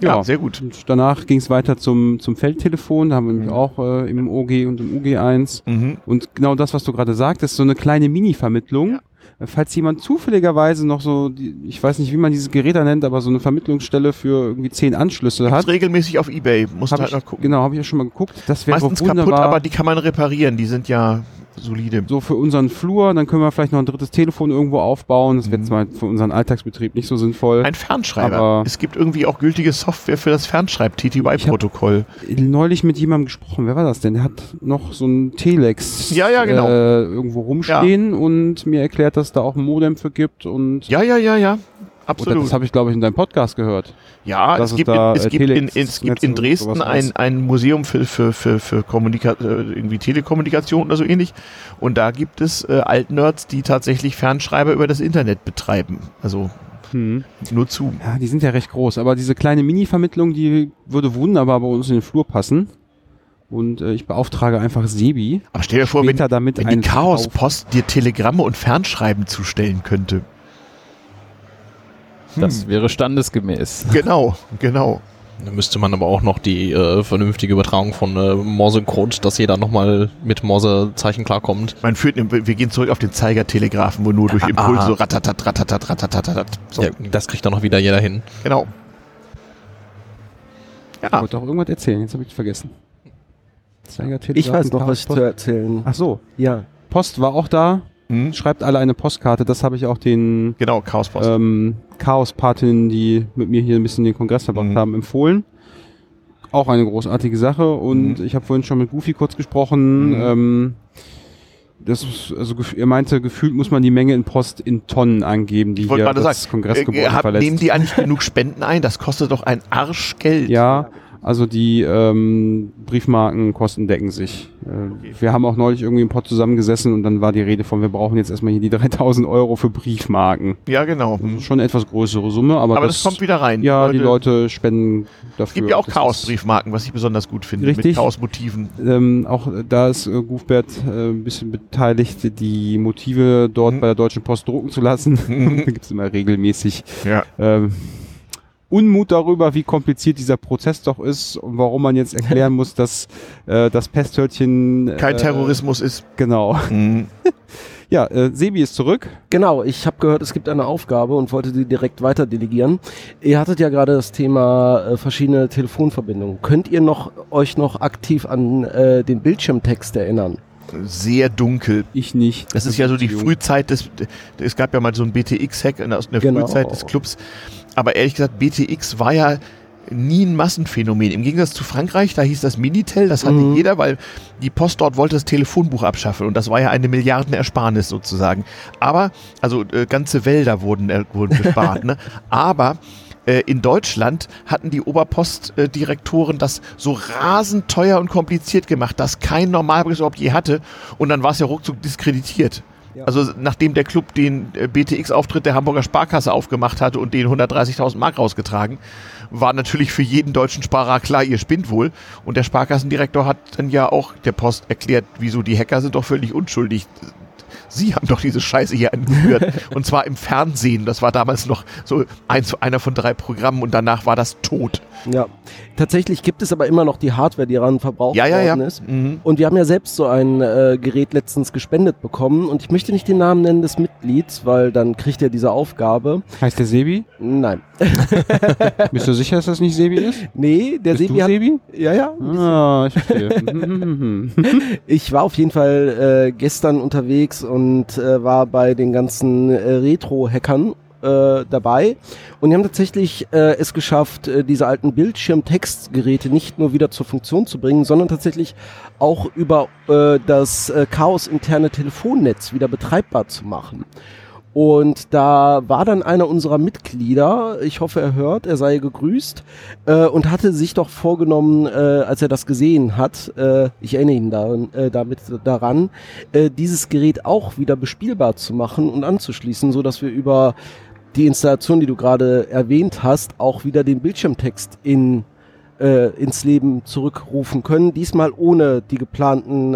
Ja, Ja. sehr gut. und danach ging es weiter zum, zum Feldtelefon. Da haben wir nämlich auch äh, im OG und im UG1. Mhm. Und genau das, was du gerade sagtest, so eine kleine Mini-Vermittlung. Äh, Falls jemand zufälligerweise noch so, die, ich weiß nicht, wie man dieses Gerät da nennt, aber so eine Vermittlungsstelle für irgendwie zehn Anschlüsse Gibt's hat. regelmäßig auf Ebay. Muss halt ich, noch gucken. genau, habe ich ja schon mal geguckt. Das wäre Meistens wunderbar. kaputt, aber die kann man reparieren. Die sind ja solide. so für unseren Flur, dann können wir vielleicht noch ein drittes Telefon irgendwo aufbauen. Das wäre Mhm. zwar für unseren Alltagsbetrieb nicht so sinnvoll. Ein Fernschreiber. Aber- es gibt irgendwie auch gültige Software für das Fernschreib-TTY-Protokoll. neulich mit jemandem gesprochen. Wer war das denn? Der hat noch so ein Telex Ja, ja, genau. äh, irgendwo rumstehen und mir erklärt, dass es da auch ein Modem für gibt und Ja, ja, ja, ja. Oder Absolut. das habe ich glaube ich in deinem Podcast gehört. Ja, es es gibt, es, äh, gibt in, Telex- es gibt in Dresden ein, ein Museum für, für, für, für Kommunika äh, irgendwie Telekommunikation oder so ähnlich. Und da gibt es äh, Altnerds, die tatsächlich Fernschreiber über das Internet betreiben. Also Hm. nur zu. Ja, die sind ja recht groß, aber diese kleine Mini-Vermittlung, die würde wunderbar bei uns in den Flur passen. Und äh, ich beauftrage einfach Sebi. Aber stell dir vor, wenn, damit wenn die Chaospost dir Telegramme und Fernschreiben zustellen könnte. Das wäre standesgemäß. Genau, genau. Da müsste man aber auch noch die äh, vernünftige Übertragung von äh, Morse-Code, dass jeder nochmal mit Morse-Zeichen klarkommt. Man führt, wir gehen zurück auf den Zeigertelegraphen, wo nur durch Impulse so ratatat, ratatat, ratatat. So, Ja, das kriegt dann noch wieder jeder hin. genau. Ich Ja, wollte auch irgendwas erzählen, jetzt habe ich vergessen. Ich weiß noch, was ich zu erzählen. Ach so, Ja. Post war auch da. Hm? Schreibt alle eine Postkarte. Das habe ich auch den Genau, Chaospost. ähm, Chaos-Patinnen, die mit mir hier ein bisschen den Kongress verbracht Mhm. haben, empfohlen. Auch eine großartige Sache. Und Mhm. ich habe vorhin schon mit Goofy kurz gesprochen. Mhm. Ähm, das ist, also er meinte, gefühlt muss man die Menge in Post in Tonnen angeben, die hier das sagen, Kongressgebäude äh, hab, verlässt. nehmen die eigentlich genug Spenden ein? Das kostet doch ein Arschgeld. Ja, also die ähm, Briefmarkenkosten decken sich. Äh, Wir haben auch neulich irgendwie im Pott zusammengesessen und dann war die Rede von, wir brauchen jetzt erstmal hier die 3000 Euro für Briefmarken. Ja, genau. Das schon eine etwas größere Summe, aber, Aber das, kommt wieder rein. Ja, die Leute spenden dafür. Es gibt ja auch Das Chaos-Briefmarken, was ich besonders gut finde. Richtig. Mit Chaos-Motiven. Ähm, auch da ist äh, Gufbert äh, ein bisschen beteiligt, die Motive dort Mhm. bei der Deutschen Post drucken zu lassen. Da gibt es immer regelmäßig Ja. ähm, Unmut darüber, wie kompliziert dieser Prozess doch ist und warum man jetzt erklären muss, dass äh, das Pesthörtchen Kein äh, Terrorismus ist. Genau. Mhm. Ja, äh, Sebi ist zurück. Genau, ich habe gehört, es gibt eine Aufgabe und wollte die direkt weiter delegieren. Ihr hattet ja gerade das Thema äh, verschiedene Telefonverbindungen. Könnt ihr noch euch noch aktiv an äh, den Bildschirmtext erinnern? Sehr dunkel. Ich nicht. Das ist ja so die Frühzeit des, es gab ja mal so ein BTX-Hack in der in der Genau. Frühzeit des Clubs. Aber ehrlich gesagt, BTX war ja nie ein Massenphänomen. Im Gegensatz zu Frankreich, da hieß das Minitel, das hatte Mhm. jeder, weil die Post dort wollte das Telefonbuch abschaffen und das war ja eine Milliardenersparnis sozusagen. Aber, also äh, ganze Wälder wurden, äh, wurden gespart, ne? Aber äh, in Deutschland hatten die Oberpostdirektoren das so rasend teuer und kompliziert gemacht, dass kein Normalbrief überhaupt je hatte und dann war es ja ruckzuck diskreditiert. Also nachdem der Club den äh, BTX-Auftritt der Hamburger Sparkasse aufgemacht hatte und den 130.000 Mark rausgetragen, war natürlich für jeden deutschen Sparer klar, ihr spinnt wohl. Und der Sparkassendirektor hat dann ja auch der Post erklärt, wieso die Hacker sind doch völlig unschuldig. Sie haben doch diese Scheiße hier angeführt. und zwar im Fernsehen. Das war damals noch so eins, einer von drei Programmen und danach war das tot. Ja. Tatsächlich gibt es aber immer noch die Hardware, die daran verbraucht Ja, ja, ja. worden ist. Mhm. Und wir haben ja selbst so ein äh, Gerät letztens gespendet bekommen. Und ich möchte nicht den Namen nennen des Mitglieds, weil dann kriegt er diese Aufgabe. Heißt der Sebi? Nein. Bist du sicher, dass das nicht Sebi ist? Nee, der Bist Sebi du hat. Sebi? Ja, ja. Ah, ich verstehe. Mhm. Ich war auf jeden Fall äh, gestern unterwegs und äh, war bei den ganzen äh, Retro-Hackern äh, dabei und die haben tatsächlich äh, es geschafft, äh, diese alten Bildschirmtextgeräte nicht nur wieder zur Funktion zu bringen, sondern tatsächlich auch über äh, das äh, Chaos-interne Telefonnetz wieder betreibbar zu machen. Und da war dann einer unserer Mitglieder, ich hoffe, er hört, er sei gegrüßt, äh, und hatte sich doch vorgenommen, äh, als er das gesehen hat, äh, ich erinnere ihn daran, äh, damit daran, äh, dieses Gerät auch wieder bespielbar zu machen und anzuschließen, so dass wir über die Installation, die du gerade erwähnt hast, auch wieder den Bildschirmtext in äh, ins Leben zurückrufen können. Diesmal ohne die geplanten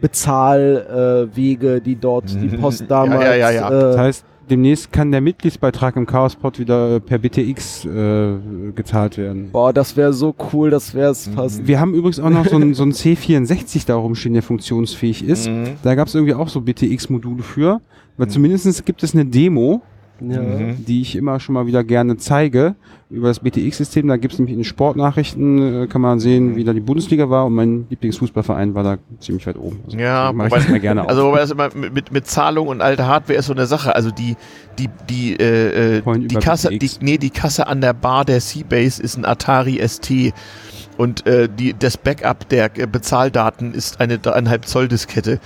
Bezahlwege, äh, Wege, die dort die Post damals. Ja, ja, ja, ja. Äh, Das heißt, demnächst kann der Mitgliedsbeitrag im Chaospot wieder äh, per BTX äh, gezahlt werden. boah, das wäre so cool, das wäre es fast. Wir haben übrigens auch noch so ein, so ein C64 da rumstehen, der funktionsfähig ist. Mhm. Da gab es irgendwie auch so BTX-Module für. Weil zumindest gibt es eine Demo, Ja. Mhm. die ich immer schon mal wieder gerne zeige über das BTX-System. Da gibt es nämlich in den Sportnachrichten, äh, kann man sehen, wie da die Bundesliga war und mein Lieblingsfußballverein war da ziemlich weit oben. Also, Ja, mach ich wobei- das immer gerne Also auf. wobei das immer mit, mit, Zahlung und alte Hardware ist so eine Sache. Also die die die äh, äh, die Kasse die, nee die Kasse an der Bar der Seabase ist ein Atari ST und äh, die das Backup der äh, Bezahldaten ist eine dreieinhalb Zoll Diskette.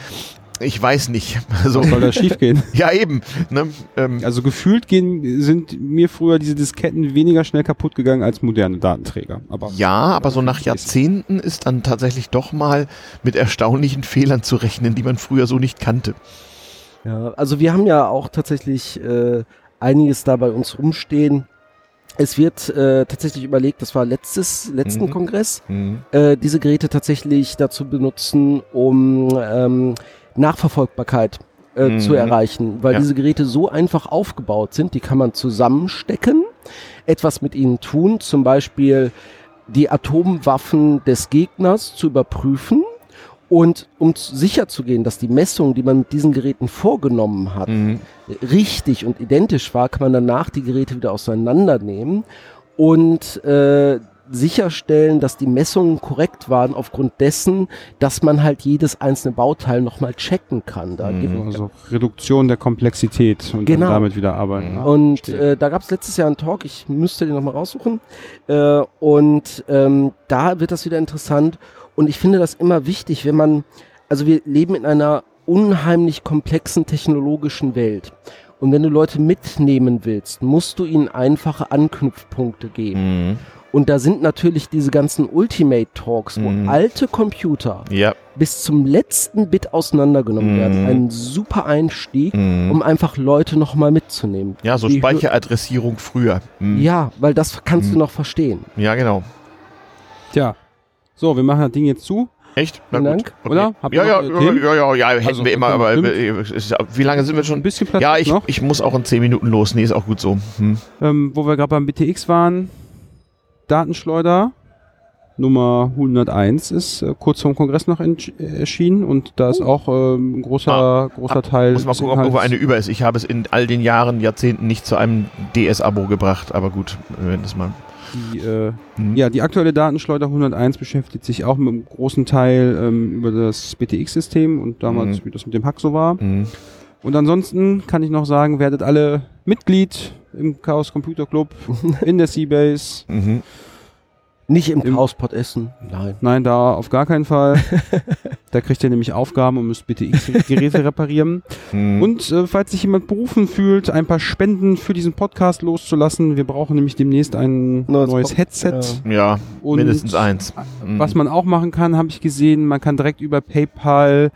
Ich weiß nicht. Also Was soll da schiefgehen? ja eben. Ne? Ähm, Also gefühlt gehen, sind mir früher diese Disketten weniger schnell kaputt gegangen als moderne Datenträger. Aber ja, aber so nach Jahrzehnten ist dann tatsächlich doch mal mit erstaunlichen Fehlern zu rechnen, die man früher so nicht kannte. Ja, also wir haben ja auch tatsächlich äh, einiges da bei uns rumstehen. Es wird äh, tatsächlich überlegt, das war letztes, letzten Mhm. Kongress, äh, diese Geräte tatsächlich dazu benutzen, um ähm, Nachverfolgbarkeit äh, Mhm. zu erreichen, weil Ja. diese Geräte so einfach aufgebaut sind, die kann man zusammenstecken, etwas mit ihnen tun, zum Beispiel die Atomwaffen des Gegners zu überprüfen und um z- sicher zu gehen, dass die Messung, die man mit diesen Geräten vorgenommen hat, Mhm. richtig und identisch war, kann man danach die Geräte wieder auseinandernehmen und äh, sicherstellen, dass die Messungen korrekt waren, aufgrund dessen, dass man halt jedes einzelne Bauteil nochmal checken kann. Da Mhm. Also Reduktion der Komplexität und Genau. dann damit wieder arbeiten. Ah, Und verstehe. äh, da gab es letztes Jahr einen Talk, ich müsste den nochmal raussuchen. Äh, und ähm, da wird das wieder interessant. Und ich finde das immer wichtig, wenn man, also wir leben in einer unheimlich komplexen technologischen Welt. Und wenn du Leute mitnehmen willst, musst du ihnen einfache Anknüpfpunkte geben. Mhm. Und da sind natürlich diese ganzen Ultimate Talks, wo Mhm. alte Computer Ja. bis zum letzten Bit auseinandergenommen Mhm. werden. Ein super Einstieg, Mhm. um einfach Leute nochmal mitzunehmen. Ja, so Die- Speicheradressierung früher. Mhm. Ja, weil das kannst Mhm. du noch verstehen. Ja, genau. Tja. So, wir machen das Ding jetzt zu. Echt? Na Vielen gut. Dank. Okay. Oder? Habt Ja, ja, äh, ja, ja, ja, hätten Also, wir immer, dann aber äh, wie lange sind wir Ein schon? bisschen Platz Ja, ich, noch. ich muss auch in 10 Minuten los. Nee, ist auch gut so. Hm. Ähm, wo wir gerade beim BTX waren, Datenschleuder Nummer 101 ist äh, kurz vorm Kongress noch äh, erschienen und da ist auch ähm, ein großer, großer Teil. Oh. Muss mal gucken, ob irgendwo Inhalts- eine über ist. Ich habe es in all den Jahren, Jahrzehnten nicht zu einem DS-Abo gebracht, aber gut, wir werden das mal. Die, äh, Hm. ja, die aktuelle Datenschleuder 101 beschäftigt sich auch mit einem großen Teil ähm, über das BTX-System und damals, Mhm. wie das mit dem Hack so war. Hm. Und ansonsten kann ich noch sagen, werdet alle Mitglied im Chaos Computer Club, in der Seabase. Mhm. Nicht im, Im- Chaospot essen. Nein. Nein, da auf gar keinen Fall. da kriegt ihr nämlich Aufgaben und müsst BTX-Geräte reparieren. Hm. Und äh, falls sich jemand berufen fühlt, ein paar Spenden für diesen Podcast loszulassen, wir brauchen nämlich demnächst ein Neues neues Headset. ja, Und mindestens eins. Hm. Was man auch machen kann, habe ich gesehen, man kann direkt über PayPal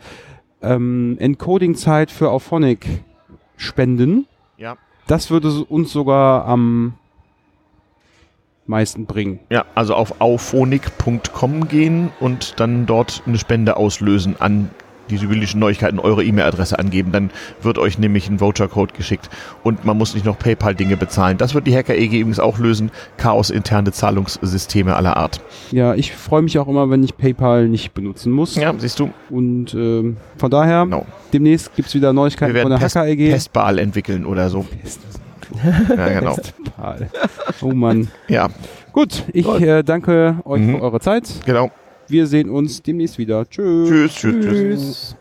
ähm, Encoding-Zeit für Auphonic spenden. Das würde uns sogar am meisten bringen. Ja, also auf auphonic.com gehen und dann dort eine Spende auslösen an die sibylischen Neuigkeiten, eure E-Mail-Adresse angeben. Dann wird euch nämlich ein Voucher-Code geschickt und man muss nicht noch PayPal-Dinge bezahlen. Das wird die Hacker-EG übrigens auch lösen. Chaos-interne Zahlungssysteme aller Art. Ja, ich freue mich auch immer, wenn ich PayPal nicht benutzen muss. Ja, siehst du, Und ähm, von daher, Genau. demnächst gibt es wieder wir Neuigkeiten von werden der Pest, Hacker-EG. Pestball entwickeln oder so. Ja, genau. Pestball. Oh Mann. Ja, Gut, ich äh, danke euch Mhm. für eure Zeit. genau. Wir sehen uns demnächst wieder. Tschüss. Tschüss, tschüss, tschüss. Tschüss.